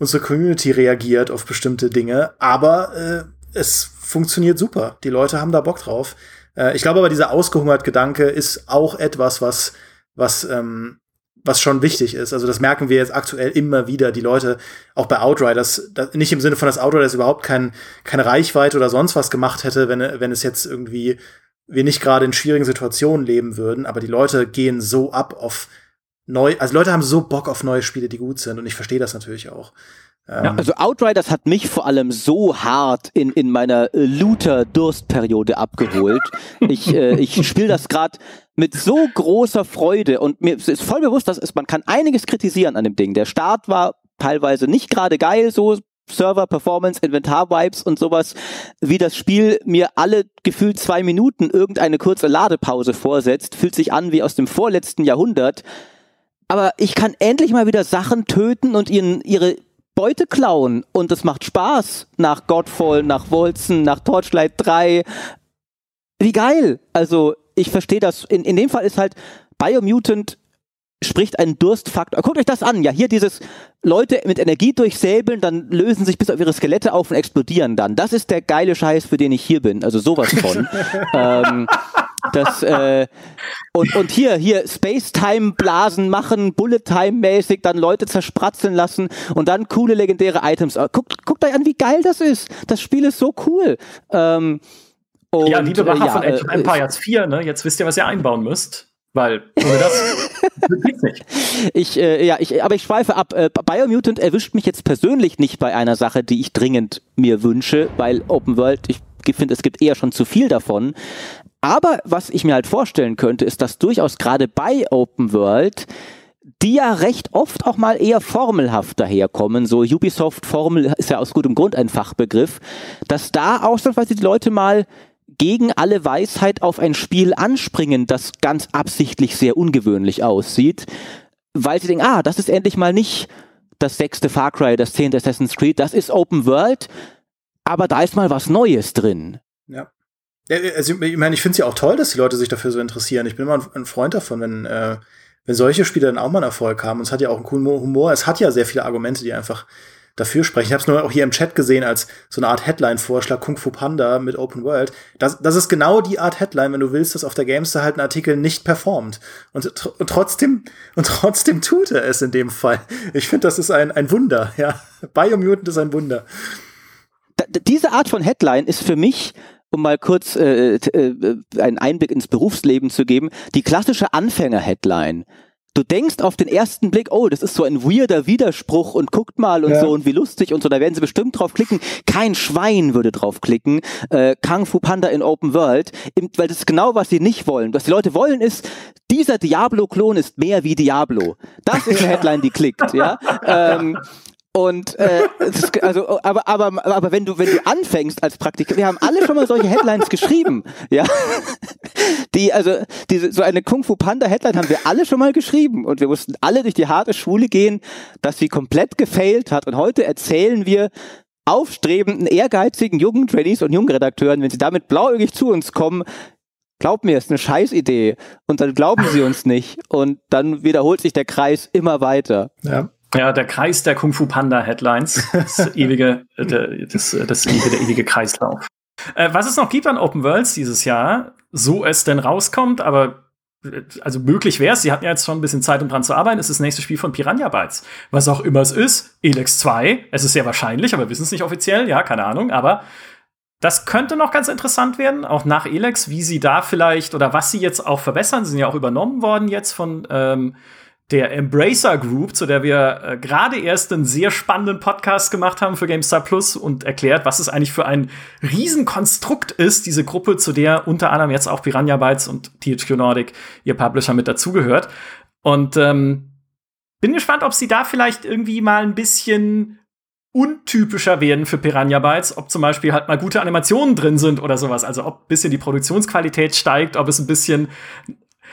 unsere Community reagiert auf bestimmte Dinge. Aber äh, es funktioniert super. Die Leute haben da Bock drauf. Äh, ich glaube aber, dieser ausgehungert Gedanke ist auch etwas, was, was, ähm, was schon wichtig ist. Also das merken wir jetzt aktuell immer wieder. Die Leute, auch bei Outriders, das, nicht im Sinne von, dass Outriders überhaupt kein, keine Reichweite oder sonst was gemacht hätte, wenn, wenn es jetzt irgendwie wir nicht gerade in schwierigen Situationen leben würden, aber die Leute gehen so ab auf neu, also Leute haben so Bock auf neue Spiele, die gut sind und ich verstehe das natürlich auch. Ja, ähm, also Outriders hat mich vor allem so hart in, in meiner äh, Looter-Durstperiode abgeholt. ich äh, ich spiele das gerade mit so großer Freude und mir ist voll bewusst, dass es, man kann einiges kritisieren an dem Ding. Der Start war teilweise nicht gerade geil, so Server, Performance, Inventar-Vibes und sowas, wie das Spiel mir alle gefühlt zwei Minuten irgendeine kurze Ladepause vorsetzt, fühlt sich an wie aus dem vorletzten Jahrhundert. Aber ich kann endlich mal wieder Sachen töten und ihnen ihre Beute klauen und es macht Spaß nach Godfall, nach Wolzen, nach Torchlight 3. Wie geil! Also, ich verstehe das. In, in dem Fall ist halt Biomutant spricht einen Durstfaktor. Guckt euch das an. Ja, hier dieses Leute mit Energie durchsäbeln, dann lösen sich bis auf ihre Skelette auf und explodieren dann. Das ist der geile Scheiß, für den ich hier bin. Also sowas von. ähm, das, äh, und, und hier, hier Space-Time-Blasen machen, Bullet-Time-mäßig, dann Leute zerspratzeln lassen und dann coole legendäre Items. Guckt, guckt euch an, wie geil das ist. Das Spiel ist so cool. Ähm, und, ja, liebe Macher äh, ja, von Age of äh, Empires 4, ne? jetzt wisst ihr, was ihr einbauen müsst. Weil ohne das geht's nicht. Ich, äh, ja, ich, aber ich schweife ab. Äh, Biomutant erwischt mich jetzt persönlich nicht bei einer Sache, die ich dringend mir wünsche, weil Open World, ich finde, es gibt eher schon zu viel davon. Aber was ich mir halt vorstellen könnte, ist, dass durchaus gerade bei Open World die ja recht oft auch mal eher formelhaft daherkommen. So Ubisoft Formel ist ja aus gutem Grund ein Fachbegriff, dass da ausnahmsweise die Leute mal gegen alle Weisheit auf ein Spiel anspringen, das ganz absichtlich sehr ungewöhnlich aussieht, weil sie denken, ah, das ist endlich mal nicht das sechste Far Cry, das zehnte Assassin's Creed, das ist Open World, aber da ist mal was Neues drin. Ja. Also, ich meine, ich finde es ja auch toll, dass die Leute sich dafür so interessieren. Ich bin immer ein Freund davon, wenn, äh, wenn solche Spiele dann auch mal einen Erfolg haben. Und es hat ja auch einen coolen Humor. Es hat ja sehr viele Argumente, die einfach dafür sprechen. Ich habe es nur auch hier im Chat gesehen als so eine Art Headline-Vorschlag, Kung Fu Panda mit Open World. Das, das ist genau die Art Headline, wenn du willst, dass auf der Gamester halt ein Artikel nicht performt. Und, und trotzdem, und trotzdem tut er es in dem Fall. Ich finde, das ist ein, ein Wunder, ja. Biomutant ist ein Wunder. Diese Art von Headline ist für mich um mal kurz äh, äh, einen Einblick ins Berufsleben zu geben, die klassische Anfänger-Headline du denkst auf den ersten Blick, oh, das ist so ein weirder Widerspruch und guckt mal und ja. so und wie lustig und so, da werden sie bestimmt drauf klicken. Kein Schwein würde drauf klicken. Äh, Kung Fu Panda in Open World, weil das ist genau, was sie nicht wollen. Was die Leute wollen ist, dieser Diablo-Klon ist mehr wie Diablo. Das ist eine Headline, die klickt, ja. Ähm, und äh, also, aber, aber, aber wenn du, wenn du anfängst als Praktiker, wir haben alle schon mal solche Headlines geschrieben, ja. Die, also, diese, so eine Kung Fu Panda Headline haben wir alle schon mal geschrieben und wir mussten alle durch die harte Schule gehen, dass sie komplett gefailt hat. Und heute erzählen wir aufstrebenden, ehrgeizigen jungen Trainees und jungen Redakteuren, wenn sie damit blauäugig zu uns kommen, glaub mir, ist eine Scheißidee. Und dann glauben sie uns nicht. Und dann wiederholt sich der Kreis immer weiter. Ja. Ja, der Kreis der Kung Fu Panda Headlines. Das ewige, äh, das, äh, das ewige, der ewige Kreislauf. Äh, was es noch gibt an Open Worlds dieses Jahr, so es denn rauskommt, aber äh, also möglich wäre es, sie hatten ja jetzt schon ein bisschen Zeit, um dran zu arbeiten, ist das nächste Spiel von Piranha Bytes. Was auch immer es ist, Elex 2, es ist sehr wahrscheinlich, aber wir wissen es nicht offiziell, ja, keine Ahnung, aber das könnte noch ganz interessant werden, auch nach Elex, wie sie da vielleicht oder was sie jetzt auch verbessern. Sie sind ja auch übernommen worden jetzt von ähm, der Embracer Group, zu der wir äh, gerade erst einen sehr spannenden Podcast gemacht haben für GameStar Plus und erklärt, was es eigentlich für ein Riesenkonstrukt ist, diese Gruppe, zu der unter anderem jetzt auch Piranha Bytes und THQ Nordic, ihr Publisher, mit dazugehört. Und ähm, bin gespannt, ob sie da vielleicht irgendwie mal ein bisschen untypischer werden für Piranha Bytes, ob zum Beispiel halt mal gute Animationen drin sind oder sowas, also ob ein bisschen die Produktionsqualität steigt, ob es ein bisschen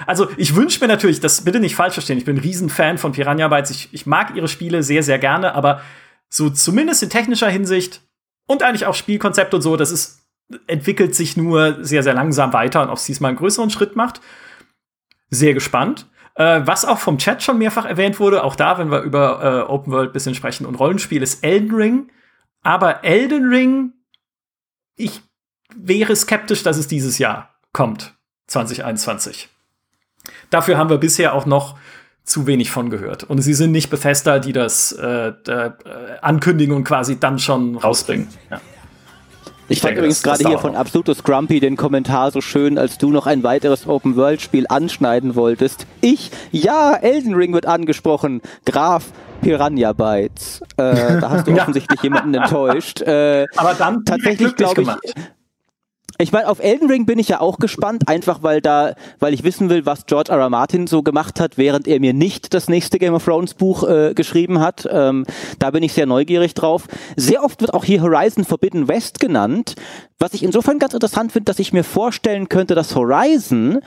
also ich wünsche mir natürlich, das bitte nicht falsch verstehen, ich bin ein Riesenfan von Piranha Bytes, ich, ich mag ihre Spiele sehr, sehr gerne, aber so zumindest in technischer Hinsicht und eigentlich auch Spielkonzept und so, das ist, entwickelt sich nur sehr, sehr langsam weiter und ob es diesmal einen größeren Schritt macht. Sehr gespannt. Äh, was auch vom Chat schon mehrfach erwähnt wurde, auch da, wenn wir über äh, Open World ein bisschen sprechen und Rollenspiel, ist Elden Ring. Aber Elden Ring, ich wäre skeptisch, dass es dieses Jahr kommt, 2021. Dafür haben wir bisher auch noch zu wenig von gehört. Und sie sind nicht Bethesda, die das äh, äh, ankündigen und quasi dann schon rausbringen. Ja. Ich, ich fand übrigens gerade hier von Absolutus Grumpy den Kommentar so schön, als du noch ein weiteres Open-World-Spiel anschneiden wolltest. Ich, ja, Elden Ring wird angesprochen. Graf Piranha Bytes. Äh, da hast du offensichtlich jemanden enttäuscht. Äh, Aber dann tatsächlich glaube ich. Gemacht. Ich meine, auf Elden Ring bin ich ja auch gespannt, einfach weil da, weil ich wissen will, was George R. R. Martin so gemacht hat, während er mir nicht das nächste Game of Thrones Buch äh, geschrieben hat. Ähm, da bin ich sehr neugierig drauf. Sehr oft wird auch hier Horizon Forbidden West genannt, was ich insofern ganz interessant finde, dass ich mir vorstellen könnte, dass Horizon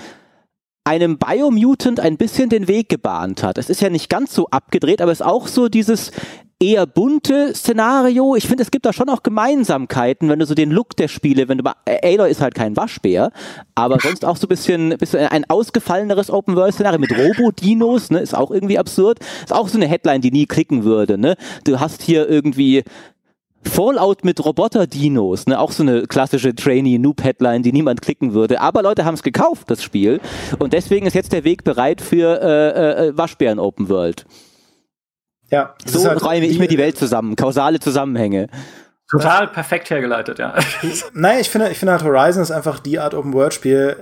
einem Biomutant ein bisschen den Weg gebahnt hat. Es ist ja nicht ganz so abgedreht, aber es ist auch so dieses, eher bunte Szenario. Ich finde, es gibt da schon auch Gemeinsamkeiten, wenn du so den Look der Spiele, wenn du mal, Aloy ist halt kein Waschbär, aber sonst auch so ein bisschen, bisschen ein ausgefalleneres Open-World-Szenario mit Robo-Dinos, ne, ist auch irgendwie absurd. Ist auch so eine Headline, die nie klicken würde, ne. Du hast hier irgendwie Fallout mit Roboter-Dinos, ne, auch so eine klassische Trainee-Noob-Headline, die niemand klicken würde. Aber Leute haben es gekauft, das Spiel. Und deswegen ist jetzt der Weg bereit für äh, äh, Waschbären Open World. Ja. So halt räume ich mir die Welt zusammen. Kausale Zusammenhänge. Total perfekt hergeleitet, ja. naja, ich finde, ich finde halt Horizon ist einfach die Art Open-World-Spiel.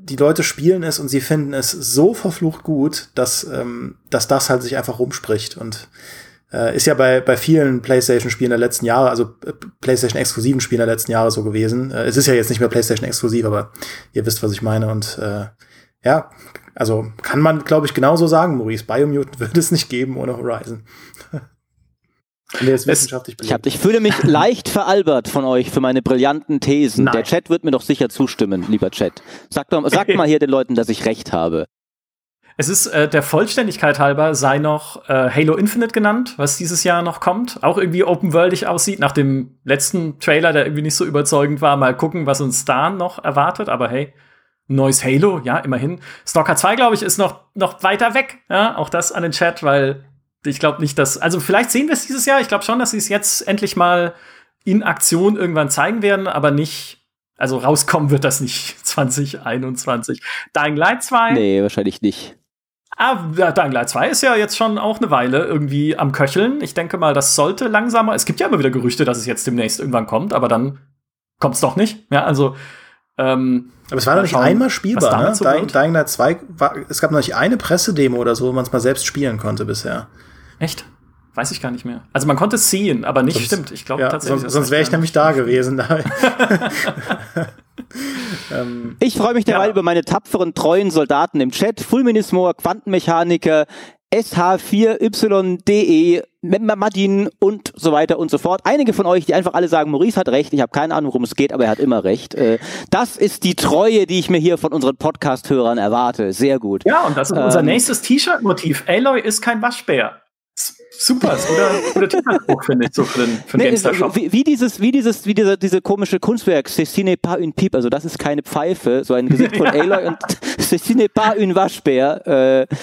Die Leute spielen es und sie finden es so verflucht gut, dass, ähm, dass das halt sich einfach rumspricht. Und äh, ist ja bei, bei vielen PlayStation-Spielen der letzten Jahre, also äh, PlayStation-exklusiven Spielen der letzten Jahre so gewesen. Äh, es ist ja jetzt nicht mehr PlayStation-exklusiv, aber ihr wisst, was ich meine. Und äh, ja, also kann man, glaube ich, genauso sagen, Maurice. Biomutant würde es nicht geben ohne Horizon. Wissenschaftlich ich, hab, ich fühle mich leicht veralbert von euch für meine brillanten Thesen. Nein. Der Chat wird mir doch sicher zustimmen, lieber Chat. Sagt, doch, sagt mal hier den Leuten, dass ich recht habe. Es ist äh, der Vollständigkeit halber sei noch äh, Halo Infinite genannt, was dieses Jahr noch kommt. Auch irgendwie open-worldig aussieht. Nach dem letzten Trailer, der irgendwie nicht so überzeugend war, mal gucken, was uns da noch erwartet. Aber hey, neues Halo, ja, immerhin. Stalker 2, glaube ich, ist noch, noch weiter weg. Ja, auch das an den Chat, weil ich glaube nicht, dass. Also vielleicht sehen wir es dieses Jahr. Ich glaube schon, dass sie es jetzt endlich mal in Aktion irgendwann zeigen werden, aber nicht also rauskommen wird das nicht 2021. Dying Light 2? Nee, wahrscheinlich nicht. Ah, Dying Light 2 ist ja jetzt schon auch eine Weile irgendwie am Köcheln. Ich denke mal, das sollte langsamer. Es gibt ja immer wieder Gerüchte, dass es jetzt demnächst irgendwann kommt, aber dann kommt es doch nicht. Ja, also. Ähm, aber es war noch nicht einmal spielbar, ne? So Dying, Dying, Light 2, war, es gab noch nicht eine Pressedemo oder so, wo man es mal selbst spielen konnte bisher. Echt? Weiß ich gar nicht mehr. Also man konnte es sehen, aber nicht sonst, stimmt. Ich glaube ja, tatsächlich. Sonst, sonst wäre ich nämlich da gewesen. ähm, ich freue mich derweil ja. über meine tapferen, treuen Soldaten im Chat. Fulminismor, Quantenmechaniker, SH4YDE, Madin und so weiter und so fort. Einige von euch, die einfach alle sagen, Maurice hat recht, ich habe keine Ahnung, worum es geht, aber er hat immer recht. Äh, das ist die Treue, die ich mir hier von unseren Podcast-Hörern erwarte. Sehr gut. Ja, und das ist unser ähm, nächstes T-Shirt-Motiv. Aloy ist kein Waschbär super, ist guter, guter Titelspruch, finde ich, so für den, für den nee, GameStar-Shop. Wie, wie, dieses, wie dieses, wie diese, diese komische Kunstwerk, Ceci pas une pipe, also das ist keine Pfeife, so ein Gesicht von Aloy und Ceci pas une Waschbär, äh,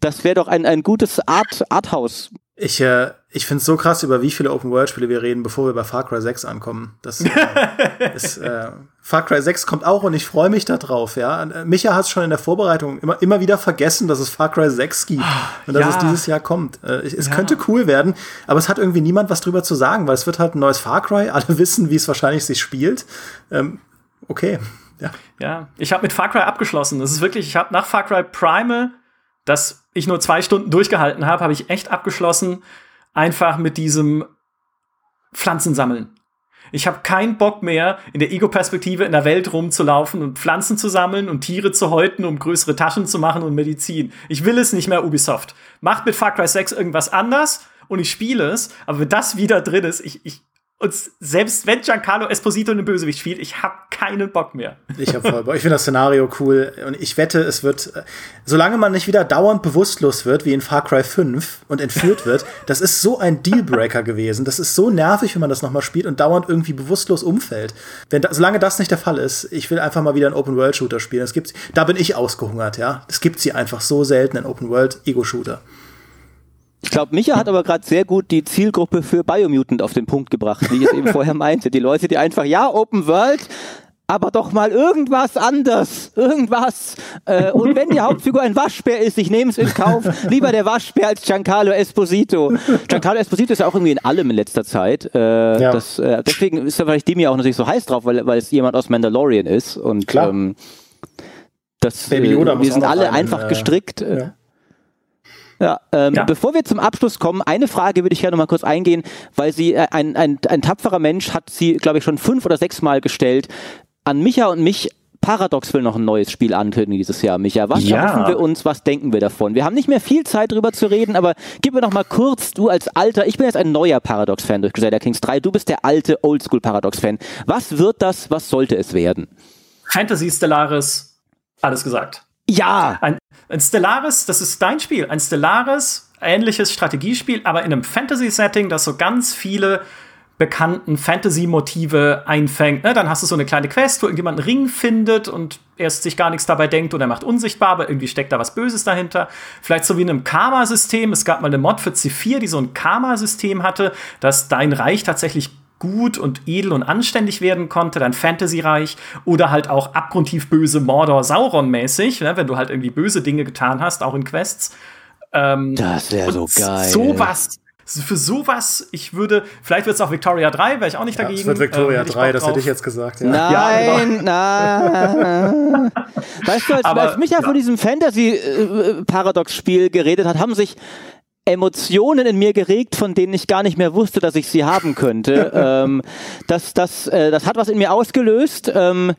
das wäre doch ein, ein gutes Art, Arthouse ich, äh, ich finde es so krass, über wie viele Open-World-Spiele wir reden, bevor wir bei Far Cry 6 ankommen. Das, äh, ist, äh, Far Cry 6 kommt auch und ich freue mich darauf. Ja? Äh, Micha hat es schon in der Vorbereitung immer, immer wieder vergessen, dass es Far Cry 6 gibt und dass ja. es dieses Jahr kommt. Äh, es ja. könnte cool werden, aber es hat irgendwie niemand was drüber zu sagen, weil es wird halt ein neues Far Cry. Alle wissen, wie es wahrscheinlich sich spielt. Ähm, okay. Ja, ja. ich habe mit Far Cry abgeschlossen. Das ist wirklich, ich habe nach Far Cry Primal das ich nur zwei Stunden durchgehalten habe, habe ich echt abgeschlossen, einfach mit diesem Pflanzen sammeln. Ich habe keinen Bock mehr, in der Ego-Perspektive in der Welt rumzulaufen und Pflanzen zu sammeln und Tiere zu häuten, um größere Taschen zu machen und Medizin. Ich will es nicht mehr, Ubisoft. Macht mit Far Cry 6 irgendwas anders und ich spiele es, aber wenn das wieder drin ist, ich, ich, und selbst wenn Giancarlo Esposito einen Bösewicht spielt, ich habe keinen Bock mehr. Ich habe voll Bock. Ich finde das Szenario cool. Und ich wette, es wird, solange man nicht wieder dauernd bewusstlos wird, wie in Far Cry 5 und entführt wird, das ist so ein Dealbreaker gewesen. Das ist so nervig, wenn man das nochmal spielt und dauernd irgendwie bewusstlos umfällt. Wenn da, solange das nicht der Fall ist, ich will einfach mal wieder einen Open-World-Shooter spielen. Das gibt's, da bin ich ausgehungert, ja. Das gibt sie einfach so selten in Open-World-Ego-Shooter. Ich glaube, Micha hat aber gerade sehr gut die Zielgruppe für Biomutant auf den Punkt gebracht, wie ich es eben vorher meinte. Die Leute, die einfach, ja, Open World, aber doch mal irgendwas anders, irgendwas. Äh, und wenn die Hauptfigur ein Waschbär ist, ich nehme es in Kauf, lieber der Waschbär als Giancarlo Esposito. Giancarlo Esposito ist ja auch irgendwie in allem in letzter Zeit. Äh, ja. das, äh, deswegen ist ja vielleicht Demi auch natürlich so heiß drauf, weil, weil es jemand aus Mandalorian ist. Und Klar. Ähm, das, Baby Yoda äh, wir sind alle rein, einfach äh, gestrickt. Ja. Ja, ähm, ja. Bevor wir zum Abschluss kommen, eine Frage würde ich gerne noch mal kurz eingehen, weil sie äh, ein, ein, ein tapferer Mensch hat sie, glaube ich, schon fünf oder sechs Mal gestellt. An Micha und mich Paradox will noch ein neues Spiel ankündigen dieses Jahr, Micha. Was ja. erhoffen wir uns? Was denken wir davon? Wir haben nicht mehr viel Zeit drüber zu reden, aber gib mir noch mal kurz, du als alter, ich bin jetzt ein neuer Paradox-Fan durch Crusader Kings 3, du bist der alte Oldschool Paradox-Fan. Was wird das? Was sollte es werden? Fantasy Stellaris, alles gesagt. Ja! Ein, ein Stellaris, das ist dein Spiel. Ein Stellaris, ähnliches Strategiespiel, aber in einem Fantasy-Setting, das so ganz viele bekannten Fantasy-Motive einfängt. Ne? Dann hast du so eine kleine Quest, wo irgendjemand einen Ring findet und erst sich gar nichts dabei denkt und er macht unsichtbar, aber irgendwie steckt da was Böses dahinter. Vielleicht so wie in einem Karma-System. Es gab mal eine Mod für C4, die so ein Karma-System hatte, dass dein Reich tatsächlich gut und edel und anständig werden konnte, dann Fantasy-Reich oder halt auch abgrundtief böse Mordor Sauron-mäßig, ne, wenn du halt irgendwie böse Dinge getan hast, auch in Quests. Ähm, das wäre so geil. Sowas. Für sowas, ich würde, vielleicht wird es auch Victoria 3, wäre ich auch nicht dagegen. Ja, es wird Victoria äh, 3, das hätte ich jetzt gesagt. Ja. Nein, ja, nein. weißt du, als, Aber, als Micha ja. von diesem Fantasy-Paradox-Spiel geredet hat, haben sich Emotionen in mir geregt, von denen ich gar nicht mehr wusste, dass ich sie haben könnte. ähm, das, das, äh, das hat was in mir ausgelöst. Ähm,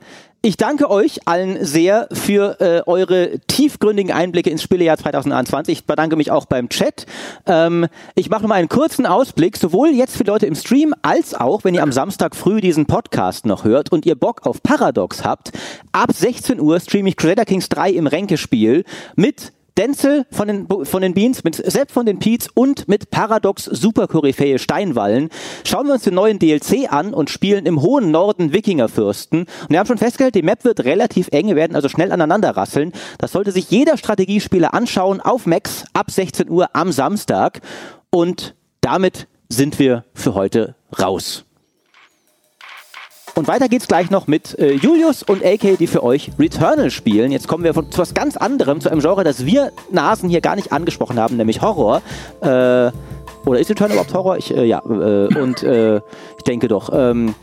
ich danke euch allen sehr für äh, eure tiefgründigen Einblicke ins Spielejahr 2021. Ich bedanke mich auch beim Chat. Ähm, ich mache mal einen kurzen Ausblick, sowohl jetzt für Leute im Stream als auch, wenn ihr am Samstag früh diesen Podcast noch hört und ihr Bock auf Paradox habt. Ab 16 Uhr streame ich Crusader Kings 3 im Ränkespiel mit Denzel von den, von den Beans, mit Sepp von den Peets und mit Paradox Superkoryphäe Steinwallen schauen wir uns den neuen DLC an und spielen im hohen Norden Wikingerfürsten. Und wir haben schon festgestellt, die Map wird relativ eng, wir werden also schnell aneinander rasseln. Das sollte sich jeder Strategiespieler anschauen auf Max ab 16 Uhr am Samstag. Und damit sind wir für heute raus. Und weiter geht's gleich noch mit äh, Julius und AK, die für euch Returnal spielen. Jetzt kommen wir von, zu was ganz anderem, zu einem Genre, das wir Nasen hier gar nicht angesprochen haben, nämlich Horror. Äh, oder ist Returnal überhaupt Horror? Ich, äh, ja, äh, und äh, ich denke doch. Ähm,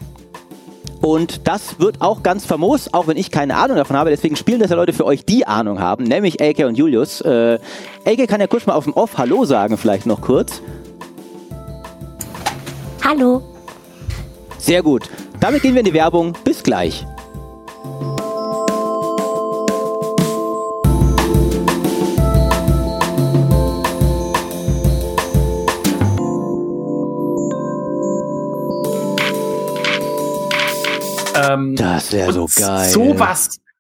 und das wird auch ganz famos, auch wenn ich keine Ahnung davon habe. Deswegen spielen das ja Leute für euch, die Ahnung haben, nämlich AK und Julius. Äh, AK kann ja kurz mal auf dem Off Hallo sagen, vielleicht noch kurz. Hallo. Sehr gut. Damit gehen wir in die Werbung. Bis gleich. Ähm, Das wäre so geil. Sowas,